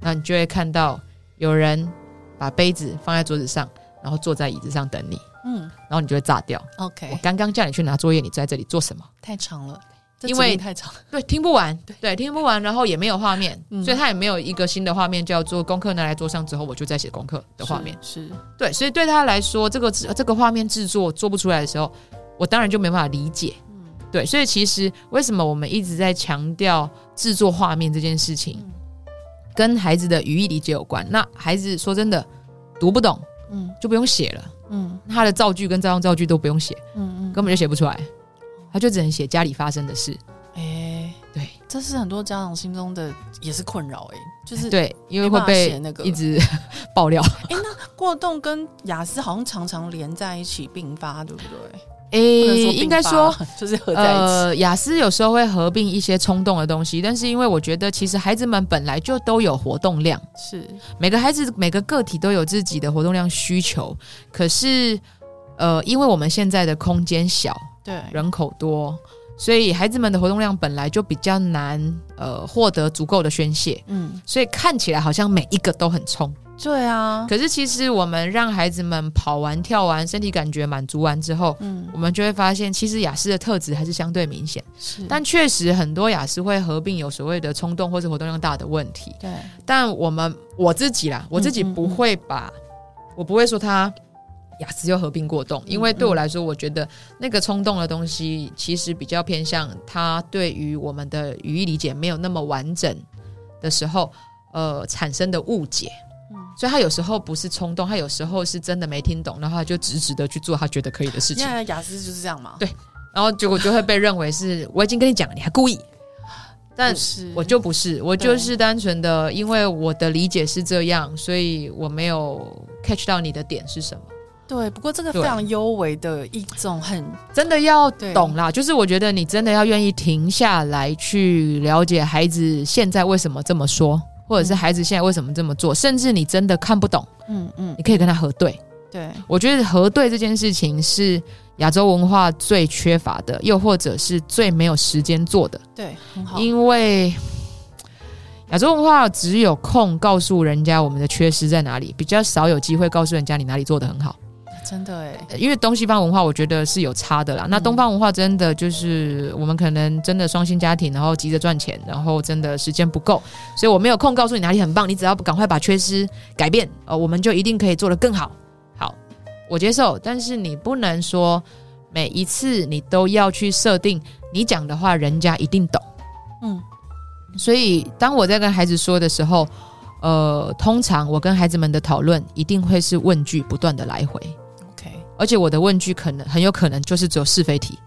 那你就会看到有人把杯子放在桌子上，然后坐在椅子上等你。嗯，然后你就会炸掉。OK，我刚刚叫你去拿作业，你在这里做什么？太长了，因为太长了，对，听不完，对，对，听不完，然后也没有画面，嗯、所以他也没有一个新的画面叫做功课拿来桌上之后，我就在写功课的画面。是，是对，所以对他来说，这个这个画面制作做不出来的时候，我当然就没办法理解。嗯，对，所以其实为什么我们一直在强调制作画面这件事情，嗯、跟孩子的语义理解有关。那孩子说真的读不懂，嗯，就不用写了。嗯，他的造句跟照样造句都不用写，嗯嗯，根本就写不出来，他就只能写家里发生的事。哎、欸，对，这是很多家长心中的也是困扰，哎，就是对，因为会被那个。一直 爆料。哎、欸，那过动跟雅思好像常常连在一起并发，对不对？诶，应该说 就是合在一起。呃，雅思有时候会合并一些冲动的东西，但是因为我觉得其实孩子们本来就都有活动量，是每个孩子每个个体都有自己的活动量需求。可是，呃，因为我们现在的空间小，对，人口多，所以孩子们的活动量本来就比较难，呃，获得足够的宣泄。嗯，所以看起来好像每一个都很冲。对啊，可是其实我们让孩子们跑完、跳完，身体感觉满足完之后，嗯，我们就会发现，其实雅思的特质还是相对明显。是，但确实很多雅思会合并有所谓的冲动或是活动量大的问题。对，但我们我自己啦，我自己不会把，嗯嗯嗯，我不会说他亚斯就合并过动，因为对我来说，我觉得那个冲动的东西其实比较偏向他对于我们的语义理解没有那么完整的时候，呃，产生的误解。所以他有时候不是冲动，他有时候是真的没听懂，然后他就直直的去做他觉得可以的事情。雅思就是这样嘛？对，然后结果就会被认为是我已经跟你讲了，你还故意。但是我就不是，我就是单纯的，因为我的理解是这样，所以我没有 catch 到你的点是什么。对，不过这个非常优微的一种很真的要懂啦，就是我觉得你真的要愿意停下来去了解孩子现在为什么这么说。或者是孩子现在为什么这么做，甚至你真的看不懂，嗯嗯，你可以跟他核对。对，我觉得核对这件事情是亚洲文化最缺乏的，又或者是最没有时间做的。对，很好。因为亚洲文化只有空告诉人家我们的缺失在哪里，比较少有机会告诉人家你哪里做的很好。真的哎，因为东西方文化我觉得是有差的啦。那东方文化真的就是我们可能真的双薪家庭，然后急着赚钱，然后真的时间不够，所以我没有空告诉你哪里很棒。你只要赶快把缺失改变，呃，我们就一定可以做得更好。好，我接受，但是你不能说每一次你都要去设定你讲的话，人家一定懂。嗯，所以当我在跟孩子说的时候，呃，通常我跟孩子们的讨论一定会是问句不断的来回。而且我的问句可能很有可能就是只有是非题，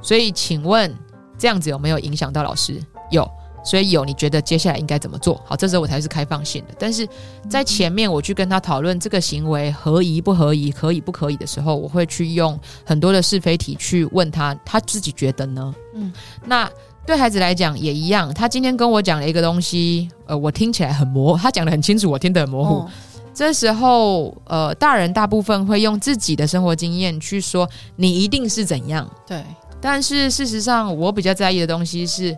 所以请问这样子有没有影响到老师？有，所以有。你觉得接下来应该怎么做？好，这时候我才是开放性的。但是在前面我去跟他讨论这个行为合宜不合宜、可以不可以的时候，我会去用很多的是非题去问他，他自己觉得呢？嗯，那对孩子来讲也一样。他今天跟我讲了一个东西，呃，我听起来很模，他讲得很清楚，我听得很模糊。这时候，呃，大人大部分会用自己的生活经验去说你一定是怎样，对。但是事实上，我比较在意的东西是，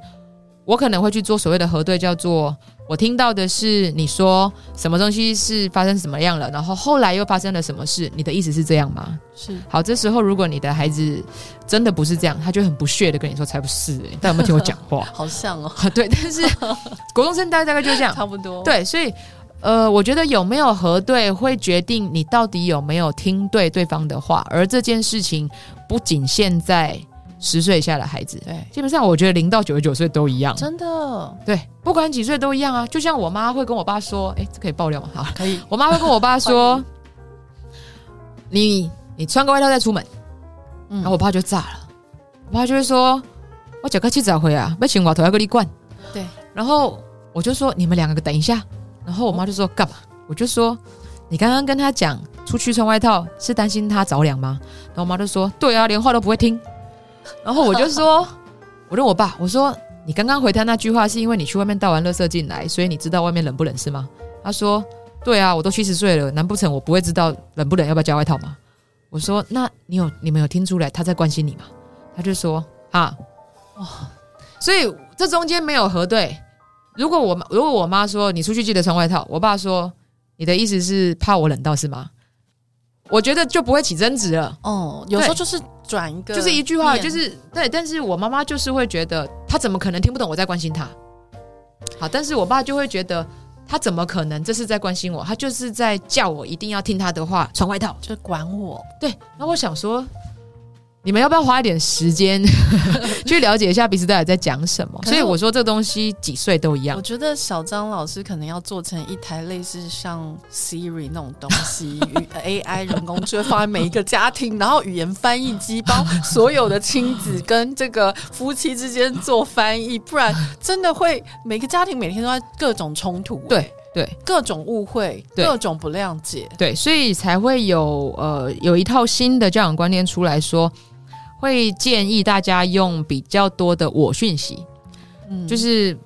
我可能会去做所谓的核对，叫做我听到的是你说什么东西是发生什么样了，然后后来又发生了什么事，你的意思是这样吗？是。好，这时候如果你的孩子真的不是这样，他就很不屑的跟你说才不是欸，但有没有听我讲话？好像哦，对。但是国中生大概大概就这样，差不多。对，所以。呃，我觉得有没有核对会决定你到底有没有听对对方的话，而这件事情不仅限在十岁以下的孩子，对，基本上我觉得零到九十九岁都一样，真的，对，不管几岁都一样啊。就像我妈会跟我爸说，哎，这可以爆料吗？好，可以。我妈会跟我爸说，你你穿个外套再出门，嗯，然后我爸就炸了，我爸就会说，我脚快七早回啊，被青蛙头要给你灌，对，然后我就说，你们两个等一下。然后我妈就说干嘛？我就说你刚刚跟他讲出去穿外套是担心他着凉吗？然后我妈就说对啊，连话都不会听。然后我就说，我问我爸，我说你刚刚回他那句话是因为你去外面倒完垃圾进来，所以你知道外面冷不冷是吗？他说对啊，我都七十岁了，难不成我不会知道冷不冷要不要加外套吗？我说那你有你没有听出来他在关心你吗？他就说啊，哇，所以这中间没有核对。如果我如果我妈说你出去记得穿外套，我爸说你的意思是怕我冷到是吗？我觉得就不会起争执了。哦，有时候就是转一个，就是一句话，就是对。但是我妈妈就是会觉得她怎么可能听不懂我在关心她？好，但是我爸就会觉得他怎么可能这是在关心我？他就是在叫我一定要听他的话，穿外套，就是管我。对，那我想说。你们要不要花一点时间 去了解一下彼此到底在讲什么？所以我说这个东西几岁都一样。我觉得小张老师可能要做成一台类似像 Siri 那种东西，AI 人工智能放在每一个家庭，然后语言翻译机帮所有的亲子跟这个夫妻之间做翻译，不然真的会每个家庭每天都在各种冲突，对对，各种误会，各种不谅解，对，所以才会有呃有一套新的教养观念出来说。会建议大家用比较多的我讯息，嗯，就是。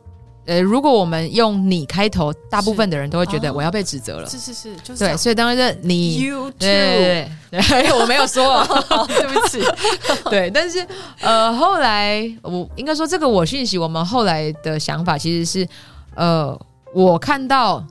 呃，如果我们用你开头，大部分的人都会觉得我要被指责了。是是是，就是对，所以当然是你，you too，对对对，我没有说，对不起。对，但是呃，后来我应该说这个我讯息，我们后来的想法其实是，呃，我看到。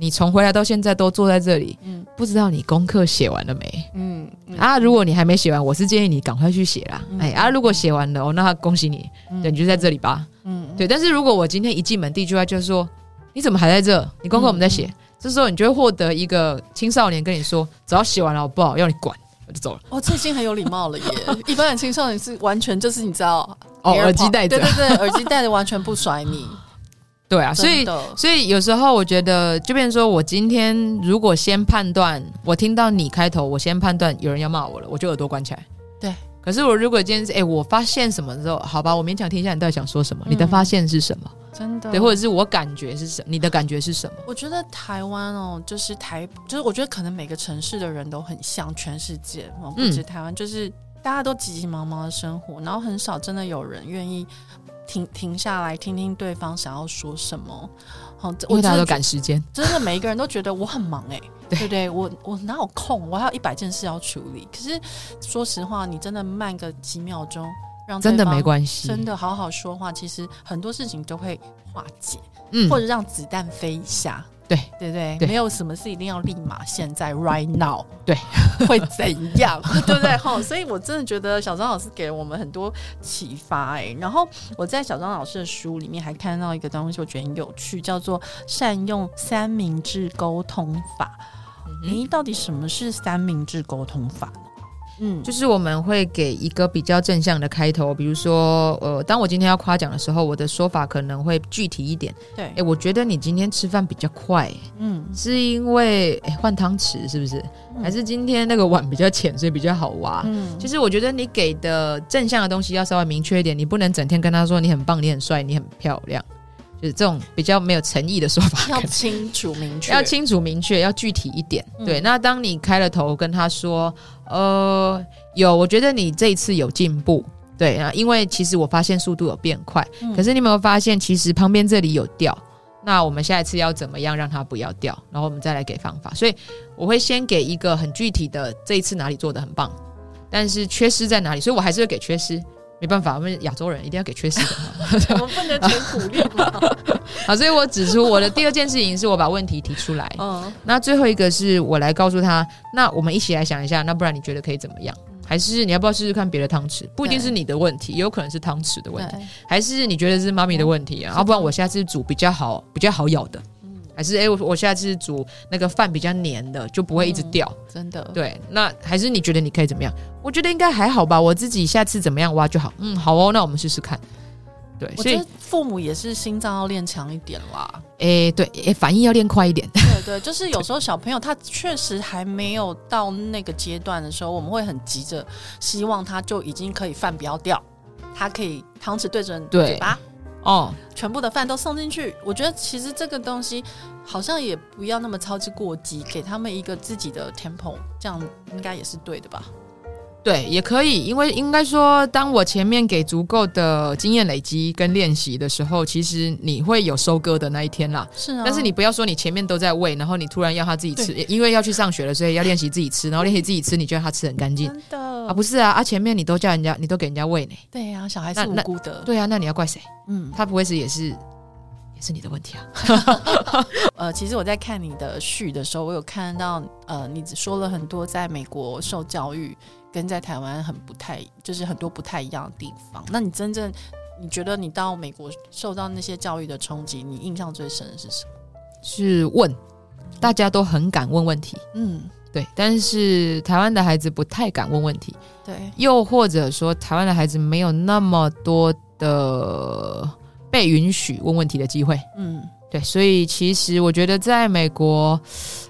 你从回来到现在都坐在这里，嗯，不知道你功课写完了没？嗯，嗯啊，如果你还没写完，我是建议你赶快去写啦。嗯、哎啊，如果写完了，哦，那恭喜你，嗯、对，你就在这里吧。嗯，对。但是如果我今天一进门，第一句话就是说，你怎么还在这？你功课我们在写。嗯、这时候你就会获得一个青少年跟你说，只要写完了我不好？要你管，我就走了。哦，这已经很有礼貌了耶。一般的青少年是完全就是你知道，哦，耳机戴着，对对对，耳机戴着完全不甩你。对啊，所以所以有时候我觉得，就变成说我今天如果先判断，我听到你开头，我先判断有人要骂我了，我就耳朵关起来。对。可是我如果今天是哎，我发现什么之后，好吧，我勉强听一下你到底想说什么，嗯、你的发现是什么？真的。对，或者是我感觉是什么？你的感觉是什么？我觉得台湾哦，就是台，就是我觉得可能每个城市的人都很像，全世界哦，不止台湾，嗯、就是大家都急急忙忙的生活，然后很少真的有人愿意。停停下来，听听对方想要说什么。好，因为大家都赶时间，真的每一个人都觉得我很忙哎、欸，对不对？我我哪有空？我还有一百件事要处理。可是说实话，你真的慢个几秒钟，让真的没关系，真的好好说话，其实很多事情都会化解，嗯，或者让子弹飞一下。对对对，对没有什么事一定要立马现在 right now，对，会怎样，对不对？哈，所以我真的觉得小张老师给了我们很多启发哎。然后我在小张老师的书里面还看到一个东西，我觉得很有趣，叫做善用三明治沟通法。咦、嗯、到底什么是三明治沟通法？嗯，就是我们会给一个比较正向的开头，比如说，呃，当我今天要夸奖的时候，我的说法可能会具体一点。对，哎，我觉得你今天吃饭比较快，嗯，是因为哎换汤匙是不是？嗯、还是今天那个碗比较浅，所以比较好挖？嗯，其实我觉得你给的正向的东西要稍微明确一点，你不能整天跟他说你很棒、你很帅、你很漂亮。就是这种比较没有诚意的说法，要清楚明确，要清楚明确，要具体一点。嗯、对，那当你开了头跟他说，呃，有，我觉得你这一次有进步，对啊，因为其实我发现速度有变快，嗯、可是你有没有发现，其实旁边这里有掉？那我们下一次要怎么样让它不要掉？然后我们再来给方法。所以我会先给一个很具体的，这一次哪里做的很棒，但是缺失在哪里？所以我还是会给缺失。没办法，我们亚洲人一定要给缺失的。我们不能全鼓励嘛。好，所以我指出我的第二件事情是我把问题提出来。嗯，那最后一个是我来告诉他，那我们一起来想一下，那不然你觉得可以怎么样？还是你要不要试试看别的汤匙？不一定是你的问题，也有可能是汤匙的问题。还是你觉得是妈咪的问题啊？要不然我下次煮比较好，比较好咬的。还是哎、欸，我我下次煮那个饭比较黏的，就不会一直掉。嗯、真的，对。那还是你觉得你可以怎么样？我觉得应该还好吧。我自己下次怎么样挖就好。嗯，好哦，那我们试试看。对，所以父母也是心脏要练强一点啦。哎、欸，对，哎、欸，反应要练快一点。对对，就是有时候小朋友他确实还没有到那个阶段的时候，我们会很急着希望他就已经可以饭不要掉，他可以汤匙对准嘴巴。哦，全部的饭都送进去，我觉得其实这个东西好像也不要那么操之过急，给他们一个自己的 tempo，这样应该也是对的吧？对，也可以，因为应该说，当我前面给足够的经验累积跟练习的时候，其实你会有收割的那一天啦。是啊，但是你不要说你前面都在喂，然后你突然要他自己吃，因为要去上学了，所以要练习自己吃，然后练习自己吃，你觉得他吃很干净。真的啊，不是啊，啊，前面你都叫人家，你都给人家喂呢。对呀、啊，小孩是无辜的。对啊，那你要怪谁？嗯，他不会是也是。也是你的问题啊。呃，其实我在看你的序的时候，我有看到呃，你只说了很多在美国受教育跟在台湾很不太，就是很多不太一样的地方。那你真正你觉得你到美国受到那些教育的冲击，你印象最深的是什么？是问，大家都很敢问问题。嗯，对。但是台湾的孩子不太敢问问题。对。又或者说，台湾的孩子没有那么多的。被允许问问题的机会，嗯，对，所以其实我觉得在美国，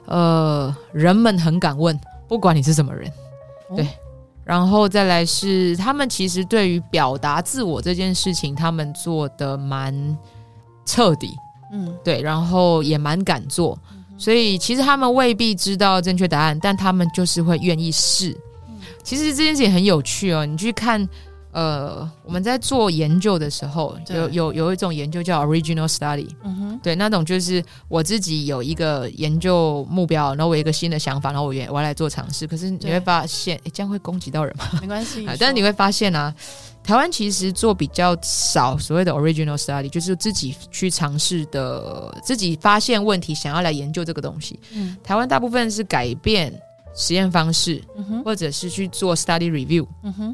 呃，人们很敢问，不管你是什么人，哦、对，然后再来是他们其实对于表达自我这件事情，他们做的蛮彻底，嗯，对，然后也蛮敢做，嗯、所以其实他们未必知道正确答案，但他们就是会愿意试。其实这件事情很有趣哦，你去看。呃，我们在做研究的时候，有有有一种研究叫 original study，嗯哼，对，那种就是我自己有一个研究目标，然后我有一个新的想法，然后我我要来做尝试。可是你会发现，诶，这样会攻击到人吗？没关系，但是你会发现啊，台湾其实做比较少所谓的 original study，就是自己去尝试的，自己发现问题，想要来研究这个东西。嗯，台湾大部分是改变。实验方式，或者是去做 study review，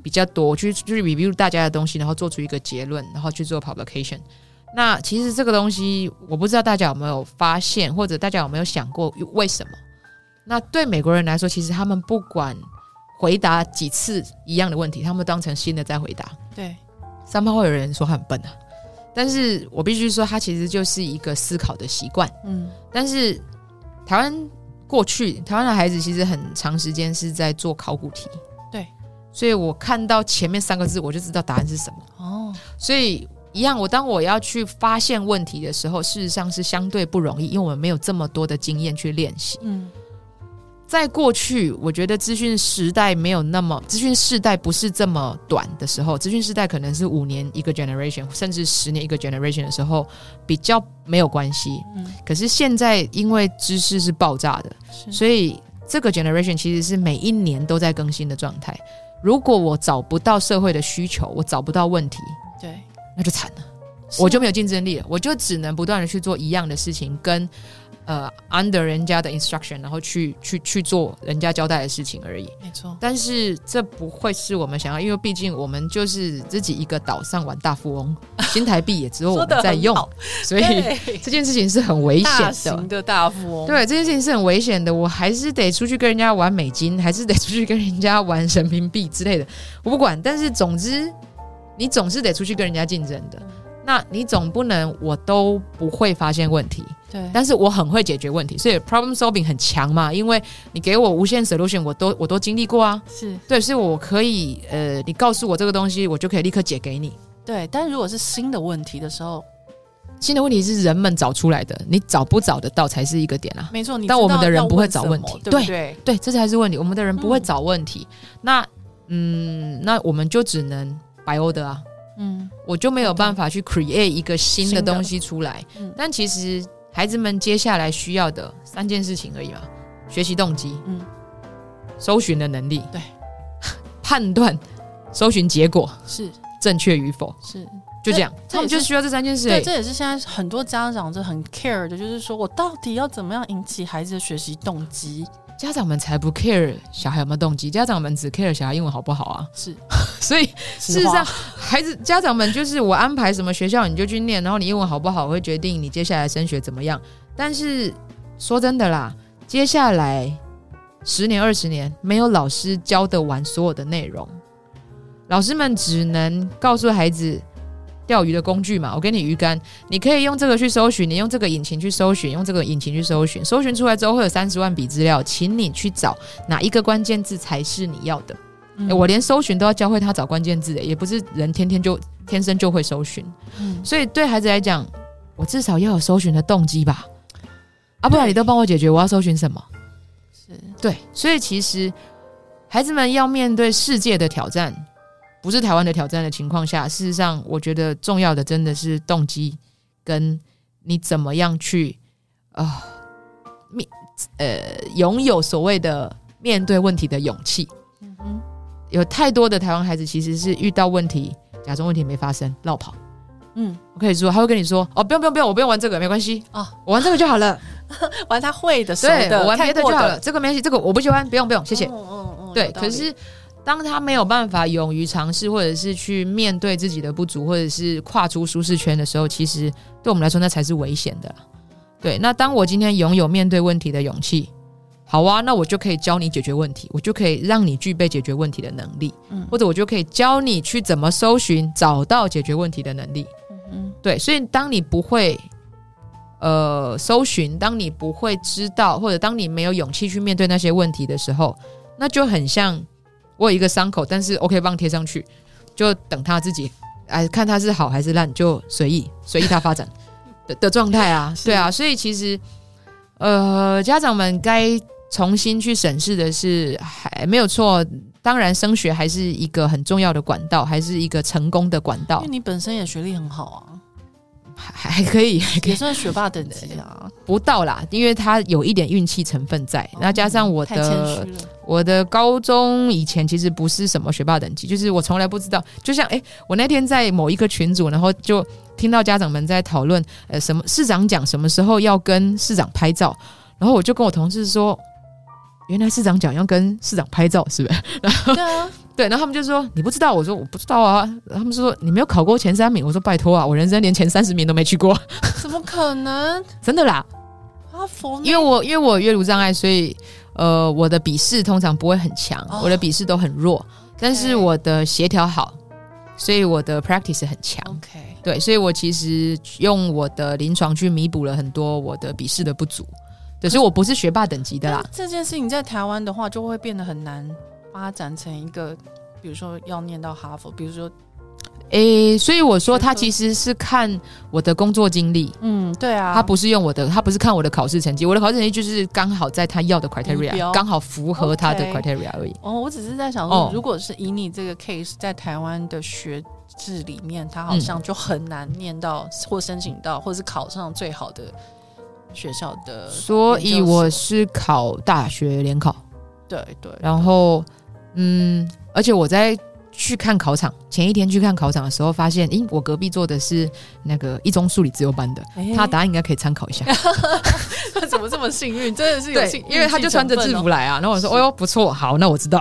比较多，去去 review 大家的东西，然后做出一个结论，然后去做 publication。那其实这个东西，我不知道大家有没有发现，或者大家有没有想过为什么？那对美国人来说，其实他们不管回答几次一样的问题，他们当成新的在回答。对，三炮会有人说很笨啊，但是我必须说，他其实就是一个思考的习惯。嗯，但是台湾。过去台湾的孩子其实很长时间是在做考古题，对，所以我看到前面三个字我就知道答案是什么哦。所以一样，我当我要去发现问题的时候，事实上是相对不容易，因为我们没有这么多的经验去练习。嗯。在过去，我觉得资讯时代没有那么资讯世代不是这么短的时候，资讯世代可能是五年一个 generation，甚至十年一个 generation 的时候，比较没有关系。嗯，可是现在因为知识是爆炸的，所以这个 generation 其实是每一年都在更新的状态。如果我找不到社会的需求，我找不到问题，对，那就惨了，我就没有竞争力了，我就只能不断的去做一样的事情，跟。呃，under 人家的 instruction，然后去去去做人家交代的事情而已。没错，但是这不会是我们想要，因为毕竟我们就是自己一个岛上玩大富翁，新台币也只有我们在用，所以 这件事情是很危险的。大型的大富翁，对，这件事情是很危险的。我还是得出去跟人家玩美金，还是得出去跟人家玩人民币之类的，我不管。但是总之，你总是得出去跟人家竞争的。那你总不能我都不会发现问题，对，但是我很会解决问题，所以 problem solving 很强嘛，因为你给我无限 solution，我都我都经历过啊，是对，所以我可以呃，你告诉我这个东西，我就可以立刻解给你。对，但如果是新的问题的时候，新的问题是人们找出来的，你找不找得到才是一个点啊。没错，但我们的人不会找问题，对对对，这才是问题，我们的人不会找问题。嗯那嗯，那我们就只能 by order 啊。嗯，我就没有办法去 create 一个新的东西出来。嗯，但其实孩子们接下来需要的三件事情而已嘛：学习动机，嗯，搜寻的能力，对，判断。搜寻结果。是。正确与否，是。就这样。他们就需要这三件事。对，这也是现在很多家长就很 care 的，就是说我到底要怎么样引起孩子的学习动机？家长们才不 care 小孩有没有动机，家长们只 care 小孩英文好不好啊？是，所以事实上，孩子家长们就是我安排什么学校你就去念，然后你英文好不好会决定你接下来升学怎么样。但是说真的啦，接下来十年二十年没有老师教得完所有的内容，老师们只能告诉孩子。钓鱼的工具嘛，我给你鱼竿，你可以用这个去搜寻，你用这个引擎去搜寻，用这个引擎去搜寻，搜寻出来之后会有三十万笔资料，请你去找哪一个关键字才是你要的。嗯欸、我连搜寻都要教会他找关键字，也不是人天天就天生就会搜寻。嗯，所以对孩子来讲，我至少要有搜寻的动机吧，啊，不然你都帮我解决，我要搜寻什么？是对，所以其实孩子们要面对世界的挑战。不是台湾的挑战的情况下，事实上，我觉得重要的真的是动机，跟你怎么样去啊面呃拥有所谓的面对问题的勇气。嗯哼，有太多的台湾孩子其实是遇到问题，假装问题没发生，绕跑。嗯，我可以说，他会跟你说：“哦，不用不用不用，我不用玩这个，没关系啊，我玩这个就好了，玩他会的，对，我玩别的就好了，这个没关系，这个我不喜欢，不用不用，谢谢。嗯嗯嗯，对，可是。当他没有办法勇于尝试，或者是去面对自己的不足，或者是跨出舒适圈的时候，其实对我们来说那才是危险的。对，那当我今天拥有面对问题的勇气，好啊，那我就可以教你解决问题，我就可以让你具备解决问题的能力，嗯，或者我就可以教你去怎么搜寻，找到解决问题的能力，嗯嗯，对。所以当你不会呃搜寻，当你不会知道，或者当你没有勇气去面对那些问题的时候，那就很像。我有一个伤口，但是 OK 帮贴上去，就等他自己，哎，看他是好还是烂，就随意随意他发展的的状态啊，对啊，所以其实，呃，家长们该重新去审视的是，还没有错，当然升学还是一个很重要的管道，还是一个成功的管道。因为你本身也学历很好啊，还还可以，还可以也算学霸等级啊。不到啦，因为他有一点运气成分在，那、哦、加上我的我的高中以前其实不是什么学霸等级，就是我从来不知道。就像哎、欸，我那天在某一个群组，然后就听到家长们在讨论，呃，什么市长讲什么时候要跟市长拍照，然后我就跟我同事说。原来市长讲要跟市长拍照，是不是？然后对啊，对，然后他们就说你不知道，我说我不知道啊。他们说你没有考过前三名，我说拜托啊，我人生连前三十名都没去过，怎么可能？真的啦，哈佛，因为我因为我阅读障碍，所以呃，我的笔试通常不会很强，哦、我的笔试都很弱，但是我的协调好，所以我的 practice 很强。OK，对，所以我其实用我的临床去弥补了很多我的笔试的不足。可是我不是学霸等级的啦。这件事情在台湾的话，就会变得很难发展成一个，比如说要念到哈佛，比如说，诶、欸，所以我说他其实是看我的工作经历。嗯，对啊，他不是用我的，他不是看我的考试成绩，我的考试成绩就是刚好在他要的 criteria，刚好符合他的 criteria 而已。Okay. 哦，我只是在想说，如果是以你这个 case 在台湾的学制里面，他好像就很难念到或申请到，或是考上最好的。学校的，所以我是考大学联考，对对，然后嗯，而且我在去看考场前一天去看考场的时候，发现，咦，我隔壁坐的是那个一中数理自由班的，欸、他答案应该可以参考一下。他 怎么这么幸运？真的是有幸，因为他就穿着制服来啊。然后我说，哦哟，不错，好，那我知道。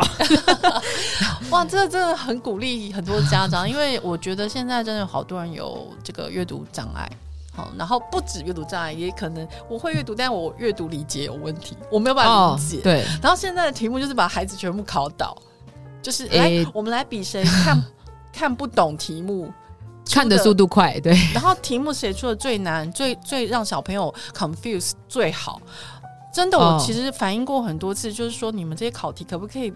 哇，这真的很鼓励很多家长，因为我觉得现在真的有好多人有这个阅读障碍。好，然后不止阅读障碍，也可能我会阅读，但我阅读理解有问题，我没有办法理解。哦、对，然后现在的题目就是把孩子全部考倒，就是来、欸、我们来比谁看 看不懂题目，看的速度快。对，然后题目写出的最难、最最让小朋友 confuse 最好。真的，我其实反映过很多次，就是说你们这些考题可不可以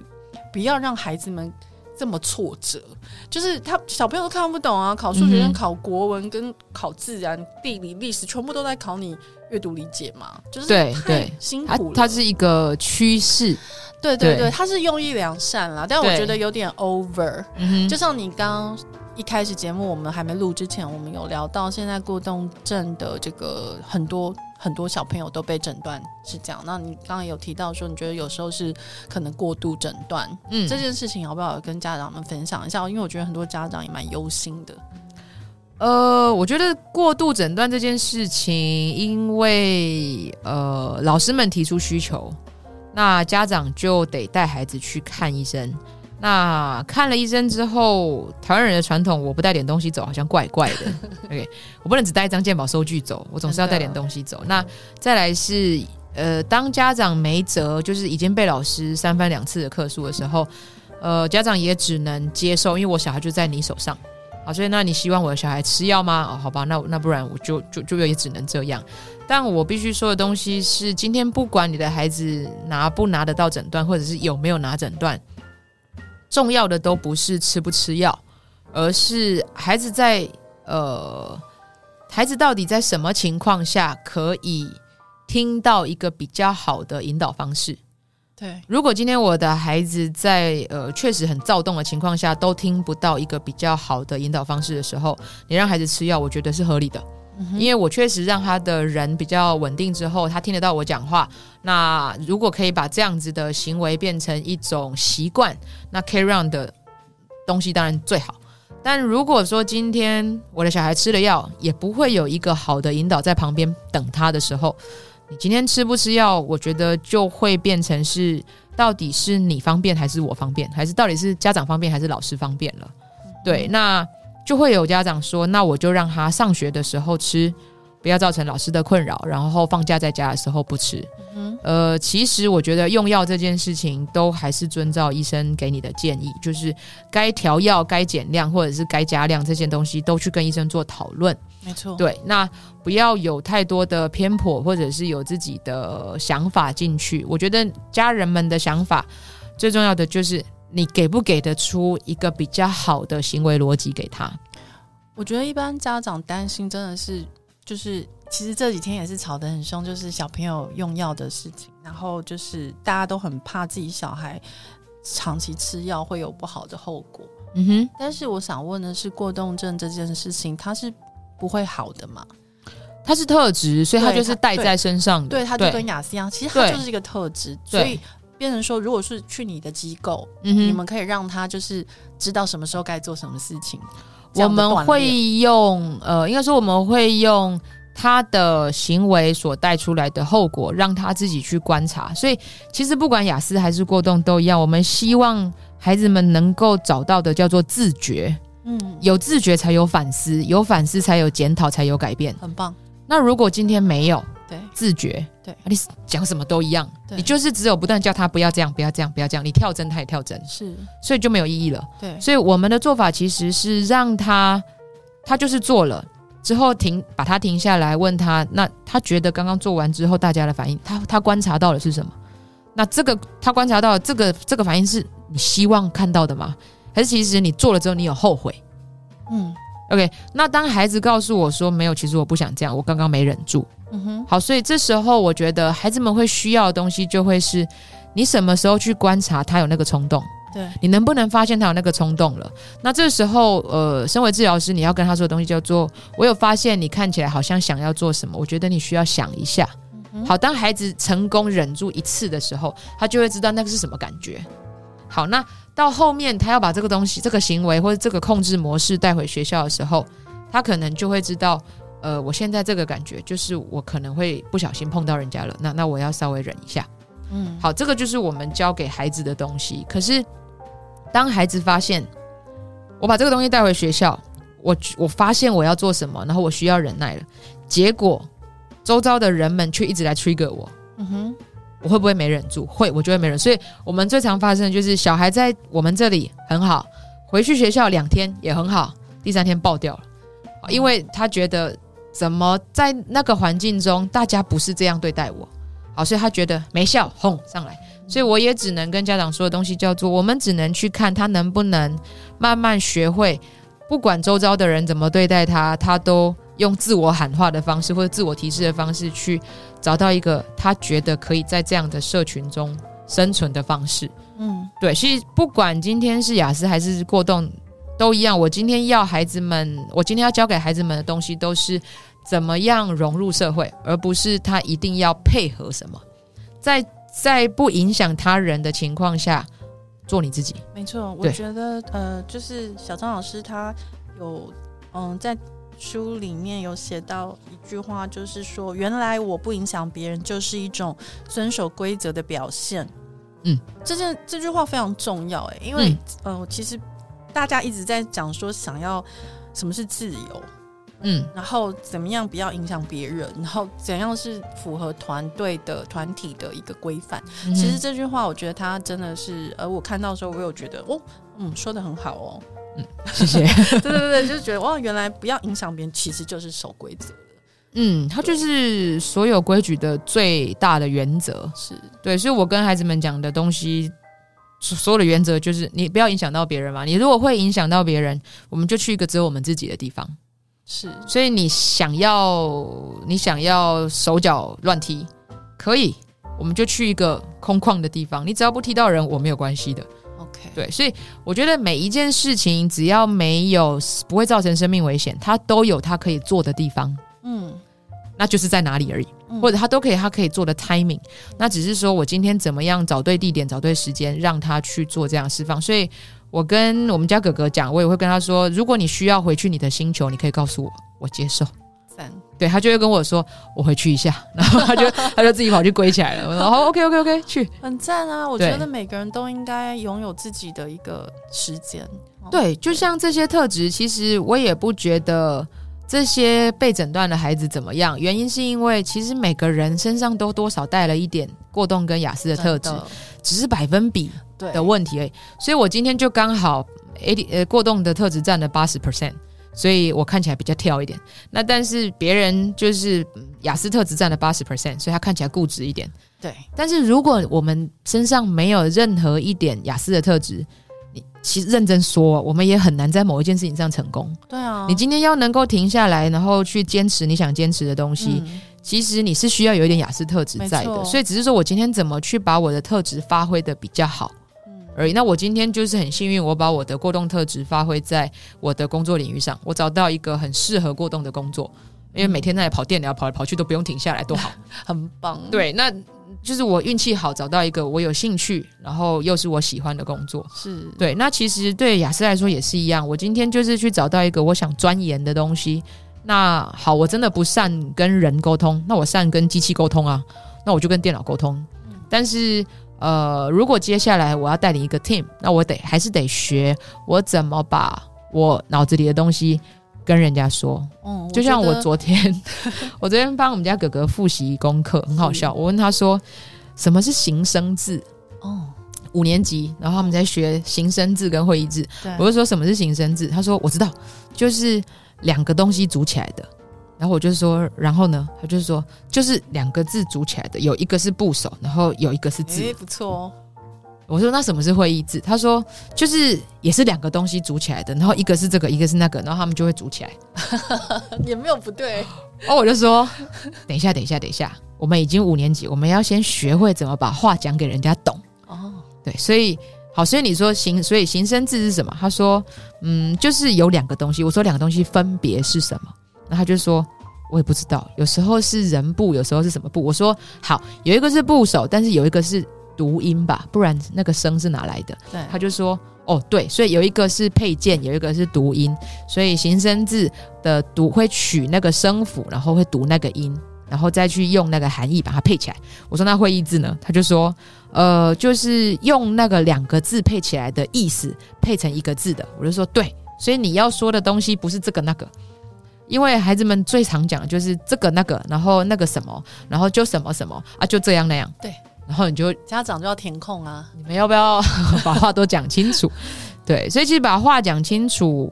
不要让孩子们。这么挫折，就是他小朋友都看不懂啊！考数学、跟考国文、跟考自然、地理、历史，全部都在考你阅读理解嘛？就是对对，辛苦了。它是一个趋势，对对对，它是用意良善啦，但我觉得有点 over。就像你刚刚一开始节目我们还没录之前，我们有聊到现在过动症的这个很多。很多小朋友都被诊断是这样。那你刚刚有提到说，你觉得有时候是可能过度诊断，嗯，这件事情要不要跟家长们分享一下？因为我觉得很多家长也蛮忧心的。呃，我觉得过度诊断这件事情，因为呃老师们提出需求，那家长就得带孩子去看医生。那看了医生之后，台湾人的传统，我不带点东西走，好像怪怪的。OK，我不能只带一张健保收据走，我总是要带点东西走。那再来是，呃，当家长没辙，就是已经被老师三番两次的客诉的时候，呃，家长也只能接受，因为我小孩就在你手上，好，所以那你希望我的小孩吃药吗？哦，好吧，那那不然我就就就也只能这样。但我必须说的东西是，今天不管你的孩子拿不拿得到诊断，或者是有没有拿诊断。重要的都不是吃不吃药，而是孩子在呃，孩子到底在什么情况下可以听到一个比较好的引导方式？对，如果今天我的孩子在呃确实很躁动的情况下都听不到一个比较好的引导方式的时候，你让孩子吃药，我觉得是合理的。因为我确实让他的人比较稳定之后，他听得到我讲话。那如果可以把这样子的行为变成一种习惯，那 carry on 的东西当然最好。但如果说今天我的小孩吃了药，也不会有一个好的引导在旁边等他的时候，你今天吃不吃药，我觉得就会变成是到底是你方便还是我方便，还是到底是家长方便还是老师方便了？对，那。就会有家长说：“那我就让他上学的时候吃，不要造成老师的困扰。然后放假在家的时候不吃。嗯”呃，其实我觉得用药这件事情都还是遵照医生给你的建议，就是该调药、该减量或者是该加量这些东西都去跟医生做讨论。没错，对，那不要有太多的偏颇，或者是有自己的想法进去。我觉得家人们的想法最重要的就是。你给不给得出一个比较好的行为逻辑给他？我觉得一般家长担心真的是，就是其实这几天也是吵得很凶，就是小朋友用药的事情，然后就是大家都很怕自己小孩长期吃药会有不好的后果。嗯哼，但是我想问的是，过动症这件事情，它是不会好的嘛？它是特质，所以它就是带在身上的。对，它就跟雅思一样，其实它就是一个特质。所以变成说，如果是去你的机构，嗯，你们可以让他就是知道什么时候该做什么事情。我们会用呃，应该说我们会用他的行为所带出来的后果，让他自己去观察。所以其实不管雅思还是过动都一样，我们希望孩子们能够找到的叫做自觉。嗯，有自觉才有反思，有反思才有检讨，才有改变。很棒。那如果今天没有对自觉，对，你讲什么都一样，你就是只有不断叫他不要这样，不要这样，不要这样，你跳针他也跳针，是，所以就没有意义了。对，所以我们的做法其实是让他，他就是做了之后停，把他停下来，问他，那他觉得刚刚做完之后大家的反应，他他观察到的是什么？那这个他观察到这个这个反应是你希望看到的吗？还是其实你做了之后你有后悔？嗯。OK，那当孩子告诉我说没有，其实我不想这样，我刚刚没忍住。嗯哼，好，所以这时候我觉得孩子们会需要的东西就会是，你什么时候去观察他有那个冲动？对，你能不能发现他有那个冲动了？那这时候，呃，身为治疗师，你要跟他说的东西叫做：我有发现你看起来好像想要做什么，我觉得你需要想一下。嗯，好，当孩子成功忍住一次的时候，他就会知道那个是什么感觉。好，那。到后面，他要把这个东西、这个行为或者这个控制模式带回学校的时候，他可能就会知道，呃，我现在这个感觉就是我可能会不小心碰到人家了，那那我要稍微忍一下。嗯，好，这个就是我们教给孩子的东西。可是，当孩子发现我把这个东西带回学校，我我发现我要做什么，然后我需要忍耐了，结果周遭的人们却一直来 trigger 我。嗯哼。我会不会没忍住？会，我就会没忍。所以我们最常发生的就是小孩在我们这里很好，回去学校两天也很好，第三天爆掉了，因为他觉得怎么在那个环境中大家不是这样对待我，好，所以他觉得没效，轰上来。所以我也只能跟家长说的东西叫做：我们只能去看他能不能慢慢学会，不管周遭的人怎么对待他，他都。用自我喊话的方式，或者自我提示的方式，去找到一个他觉得可以在这样的社群中生存的方式。嗯，对，所以不管今天是雅思还是过动，都一样。我今天要孩子们，我今天要教给孩子们的东西，都是怎么样融入社会，而不是他一定要配合什么，在在不影响他人的情况下做你自己。没错，我觉得呃，就是小张老师他有嗯在。书里面有写到一句话，就是说，原来我不影响别人，就是一种遵守规则的表现。嗯，这件这句话非常重要，哎，因为、嗯、呃，其实大家一直在讲说，想要什么是自由，嗯，然后怎么样不要影响别人，然后怎样是符合团队的团体的一个规范。嗯、其实这句话，我觉得他真的是，呃，我看到的时候，我有觉得，哦，嗯，说的很好哦。嗯，谢谢。对对对，就是觉得哇，原来不要影响别人，其实就是守规则。嗯，它就是所有规矩的最大的原则。是对，所以我跟孩子们讲的东西，所有的原则就是你不要影响到别人嘛。你如果会影响到别人，我们就去一个只有我们自己的地方。是，所以你想要你想要手脚乱踢，可以，我们就去一个空旷的地方。你只要不踢到人，我没有关系的。对，所以我觉得每一件事情只要没有不会造成生命危险，它都有它可以做的地方。嗯，那就是在哪里而已，嗯、或者它都可以，它可以做的 timing。那只是说我今天怎么样找对地点、找对时间，让他去做这样释放。所以我跟我们家哥哥讲，我也会跟他说，如果你需要回去你的星球，你可以告诉我，我接受。对，他就会跟我说，我回去一下，然后他就 他就自己跑去归起来了。然后 OK OK OK 去，很赞啊！我觉得每个人都应该拥有自己的一个时间。对，就像这些特质，其实我也不觉得这些被诊断的孩子怎么样。原因是因为其实每个人身上都多少带了一点过动跟雅思的特质，只是百分比的问题而已。所以我今天就刚好 AD 呃过动的特质占了八十 percent。所以我看起来比较跳一点，那但是别人就是雅斯特只占了八十 percent，所以他看起来固执一点。对，但是如果我们身上没有任何一点雅思的特质，你其实认真说，我们也很难在某一件事情上成功。对啊，你今天要能够停下来，然后去坚持你想坚持的东西，嗯、其实你是需要有一点雅斯特质在的。所以只是说我今天怎么去把我的特质发挥的比较好。而已。那我今天就是很幸运，我把我的过动特质发挥在我的工作领域上，我找到一个很适合过动的工作，因为每天在跑电疗，跑来跑去都不用停下来，多好，很棒。对，那就是我运气好，找到一个我有兴趣，然后又是我喜欢的工作。是对。那其实对雅思来说也是一样，我今天就是去找到一个我想钻研的东西。那好，我真的不善跟人沟通，那我善跟机器沟通啊，那我就跟电脑沟通。但是，呃，如果接下来我要带领一个 team，那我得还是得学我怎么把我脑子里的东西跟人家说。嗯，就像我昨天，我 昨天帮我们家哥哥复习功课，很好笑。我问他说，什么是形声字？哦，五年级，然后他们在学形声字跟会意字。我就说什么是形声字？他说我知道，就是。两个东西组起来的，然后我就说，然后呢？他就说，就是两个字组起来的，有一个是部首，然后有一个是字。诶，不错哦。我说那什么是会意字？他说就是也是两个东西组起来的，然后一个是这个，一个是那个，然后他们就会组起来。也没有不对。哦，我就说，等一下，等一下，等一下，我们已经五年级，我们要先学会怎么把话讲给人家懂。哦，对，所以。好，所以你说形，所以形声字是什么？他说，嗯，就是有两个东西。我说两个东西分别是什么？那他就说，我也不知道。有时候是人部，有时候是什么部？我说好，有一个是部首，但是有一个是读音吧，不然那个声是哪来的？对，他就说，哦，对，所以有一个是配件，有一个是读音，所以形声字的读会取那个声符，然后会读那个音。然后再去用那个含义把它配起来。我说那会意字呢？他就说，呃，就是用那个两个字配起来的意思配成一个字的。我就说对，所以你要说的东西不是这个那个，因为孩子们最常讲的就是这个那个，然后那个什么，然后就什么什么啊，就这样那样。对，然后你就家长就要填空啊，你们要不要 把话都讲清楚？对，所以其实把话讲清楚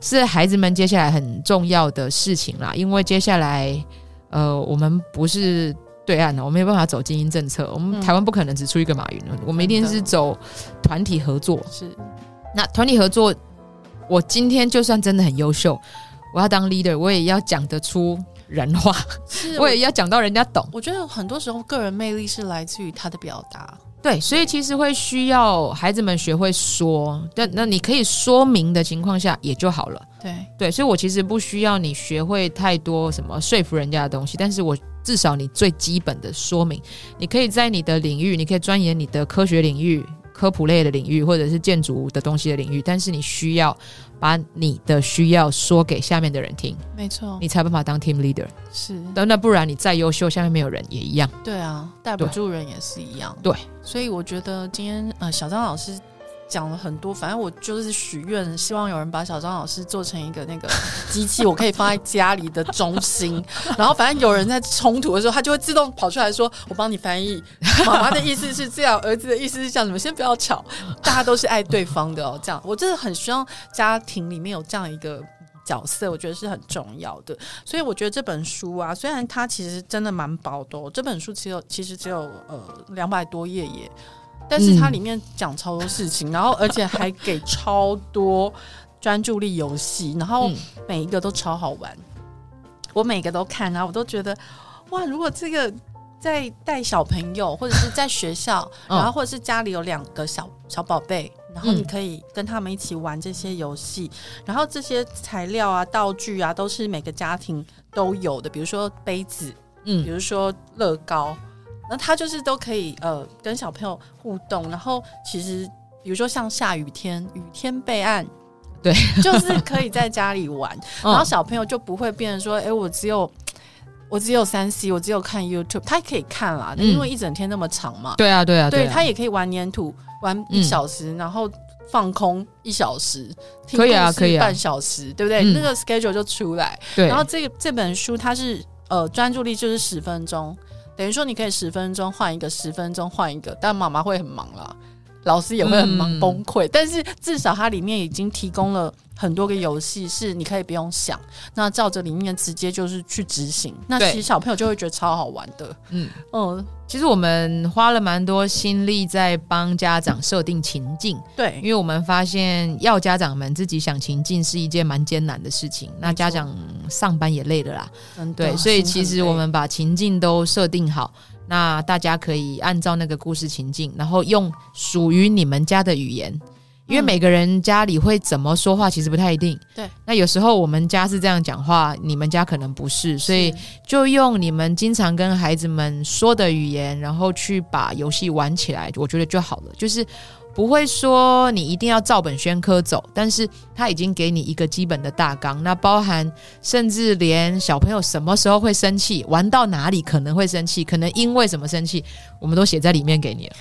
是孩子们接下来很重要的事情啦，因为接下来。呃，我们不是对岸的，我没有办法走精英政策。我们台湾不可能只出一个马云，嗯、我们一定是走团体合作。是，那团体合作，我今天就算真的很优秀，我要当 leader，我也要讲得出人话，是我也要讲到人家懂。我觉得很多时候个人魅力是来自于他的表达。对，所以其实会需要孩子们学会说，但那你可以说明的情况下也就好了。对对，所以我其实不需要你学会太多什么说服人家的东西，但是我至少你最基本的说明，你可以在你的领域，你可以钻研你的科学领域。科普类的领域，或者是建筑的东西的领域，但是你需要把你的需要说给下面的人听，没错，你才有办法当 team leader。是，那不然你再优秀，下面没有人也一样。对啊，带不住人也是一样。对，所以我觉得今天呃，小张老师。讲了很多，反正我就是许愿，希望有人把小张老师做成一个那个 机器，我可以放在家里的中心。然后，反正有人在冲突的时候，他就会自动跑出来说：“我帮你翻译。”妈妈的意思是这样，儿子的意思是这样，你们先不要吵，大家都是爱对方的哦。这样，我真的很希望家庭里面有这样一个角色，我觉得是很重要的。所以，我觉得这本书啊，虽然它其实真的蛮薄的，这本书只有其实只有呃两百多页耶。但是它里面讲超多事情，嗯、然后而且还给超多专注力游戏，然后每一个都超好玩。嗯、我每个都看，然后我都觉得哇，如果这个在带小朋友，或者是在学校，然后或者是家里有两个小小宝贝，然后你可以跟他们一起玩这些游戏，然后这些材料啊、道具啊，都是每个家庭都有的，比如说杯子，嗯，比如说乐高。那他就是都可以呃跟小朋友互动，然后其实比如说像下雨天，雨天备案，对，就是可以在家里玩，然后小朋友就不会变成说，哎，我只有我只有三 C，我只有看 YouTube，他可以看啦，因为一整天那么长嘛，对啊对啊，对他也可以玩粘土玩一小时，然后放空一小时，可以啊可以半小时，对不对？那个 schedule 就出来，对，然后这个这本书它是呃专注力就是十分钟。等于说，你可以十分钟换一个，十分钟换一个，但妈妈会很忙啦，老师也会很忙崩溃。嗯、但是至少它里面已经提供了很多个游戏，是你可以不用想，那照着里面直接就是去执行。那其实小朋友就会觉得超好玩的。嗯嗯。其实我们花了蛮多心力在帮家长设定情境，对，因为我们发现要家长们自己想情境是一件蛮艰难的事情。那家长上班也累了啦，嗯，对，所以其实我们把情境都设定好，那大家可以按照那个故事情境，然后用属于你们家的语言。因为每个人家里会怎么说话，其实不太一定。对，那有时候我们家是这样讲话，你们家可能不是，所以就用你们经常跟孩子们说的语言，然后去把游戏玩起来，我觉得就好了。就是不会说你一定要照本宣科走，但是他已经给你一个基本的大纲，那包含甚至连小朋友什么时候会生气，玩到哪里可能会生气，可能因为什么生气，我们都写在里面给你了。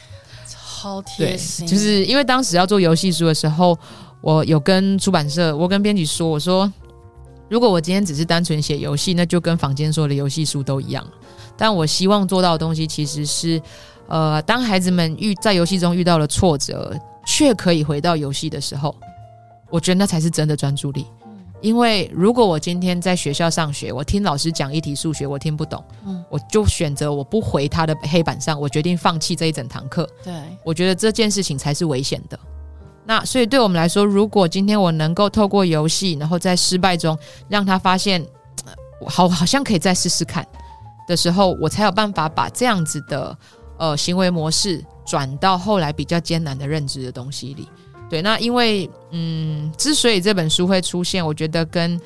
超贴心，就是因为当时要做游戏书的时候，我有跟出版社，我跟编辑说，我说如果我今天只是单纯写游戏，那就跟坊间所有的游戏书都一样。但我希望做到的东西，其实是，呃，当孩子们遇在游戏中遇到了挫折，却可以回到游戏的时候，我觉得那才是真的专注力。因为如果我今天在学校上学，我听老师讲一题数学，我听不懂，嗯，我就选择我不回他的黑板上，我决定放弃这一整堂课。对，我觉得这件事情才是危险的。那所以对我们来说，如果今天我能够透过游戏，然后在失败中让他发现，好，好像可以再试试看的时候，我才有办法把这样子的呃行为模式转到后来比较艰难的认知的东西里。对，那因为嗯，之所以这本书会出现，我觉得跟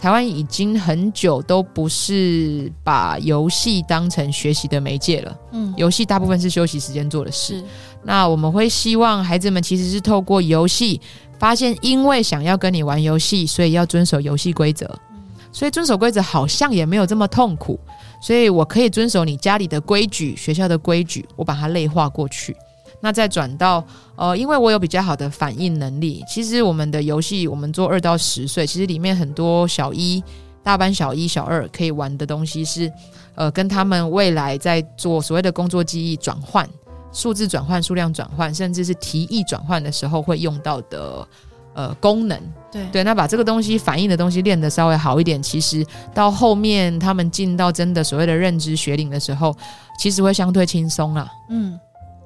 台湾已经很久都不是把游戏当成学习的媒介了。嗯，游戏大部分是休息时间做的事。那我们会希望孩子们其实是透过游戏发现，因为想要跟你玩游戏，所以要遵守游戏规则。嗯，所以遵守规则好像也没有这么痛苦，所以我可以遵守你家里的规矩、学校的规矩，我把它类化过去。那再转到呃，因为我有比较好的反应能力，其实我们的游戏，我们做二到十岁，其实里面很多小一、大班小一、小二可以玩的东西是，呃，跟他们未来在做所谓的工作记忆转换、数字转换、数量转换，甚至是题意转换的时候会用到的呃功能。对对，那把这个东西反应的东西练得稍微好一点，其实到后面他们进到真的所谓的认知学龄的时候，其实会相对轻松啦。嗯。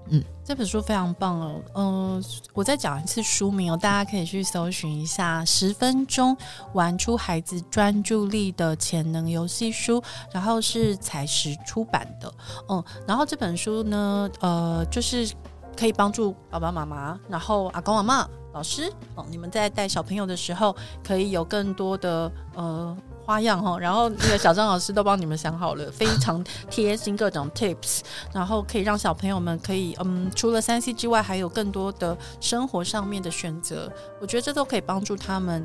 嗯，这本书非常棒哦。嗯、呃，我再讲一次书名哦，大家可以去搜寻一下《十分钟玩出孩子专注力的潜能游戏书》，然后是采石出版的。嗯，然后这本书呢，呃，就是可以帮助爸爸妈妈，然后阿公阿嬷、老师哦，你们在带小朋友的时候，可以有更多的呃。花样哈，然后那个小张老师都帮你们想好了，非常贴心各种 tips，然后可以让小朋友们可以嗯，除了三 C 之外，还有更多的生活上面的选择。我觉得这都可以帮助他们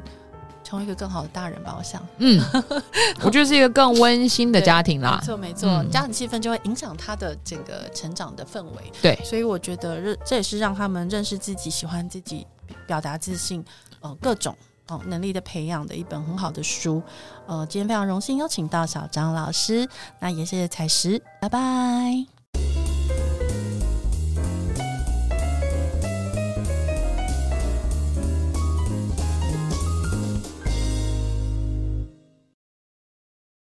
成为一个更好的大人吧。我想，嗯，我觉得是一个更温馨的家庭啦。没错没错，嗯、家庭气氛就会影响他的整个成长的氛围。对，所以我觉得这这也是让他们认识自己、喜欢自己、表达自信，呃，各种。哦，能力的培养的一本很好的书，呃，今天非常荣幸邀请到小张老师，那也谢谢彩石，拜拜。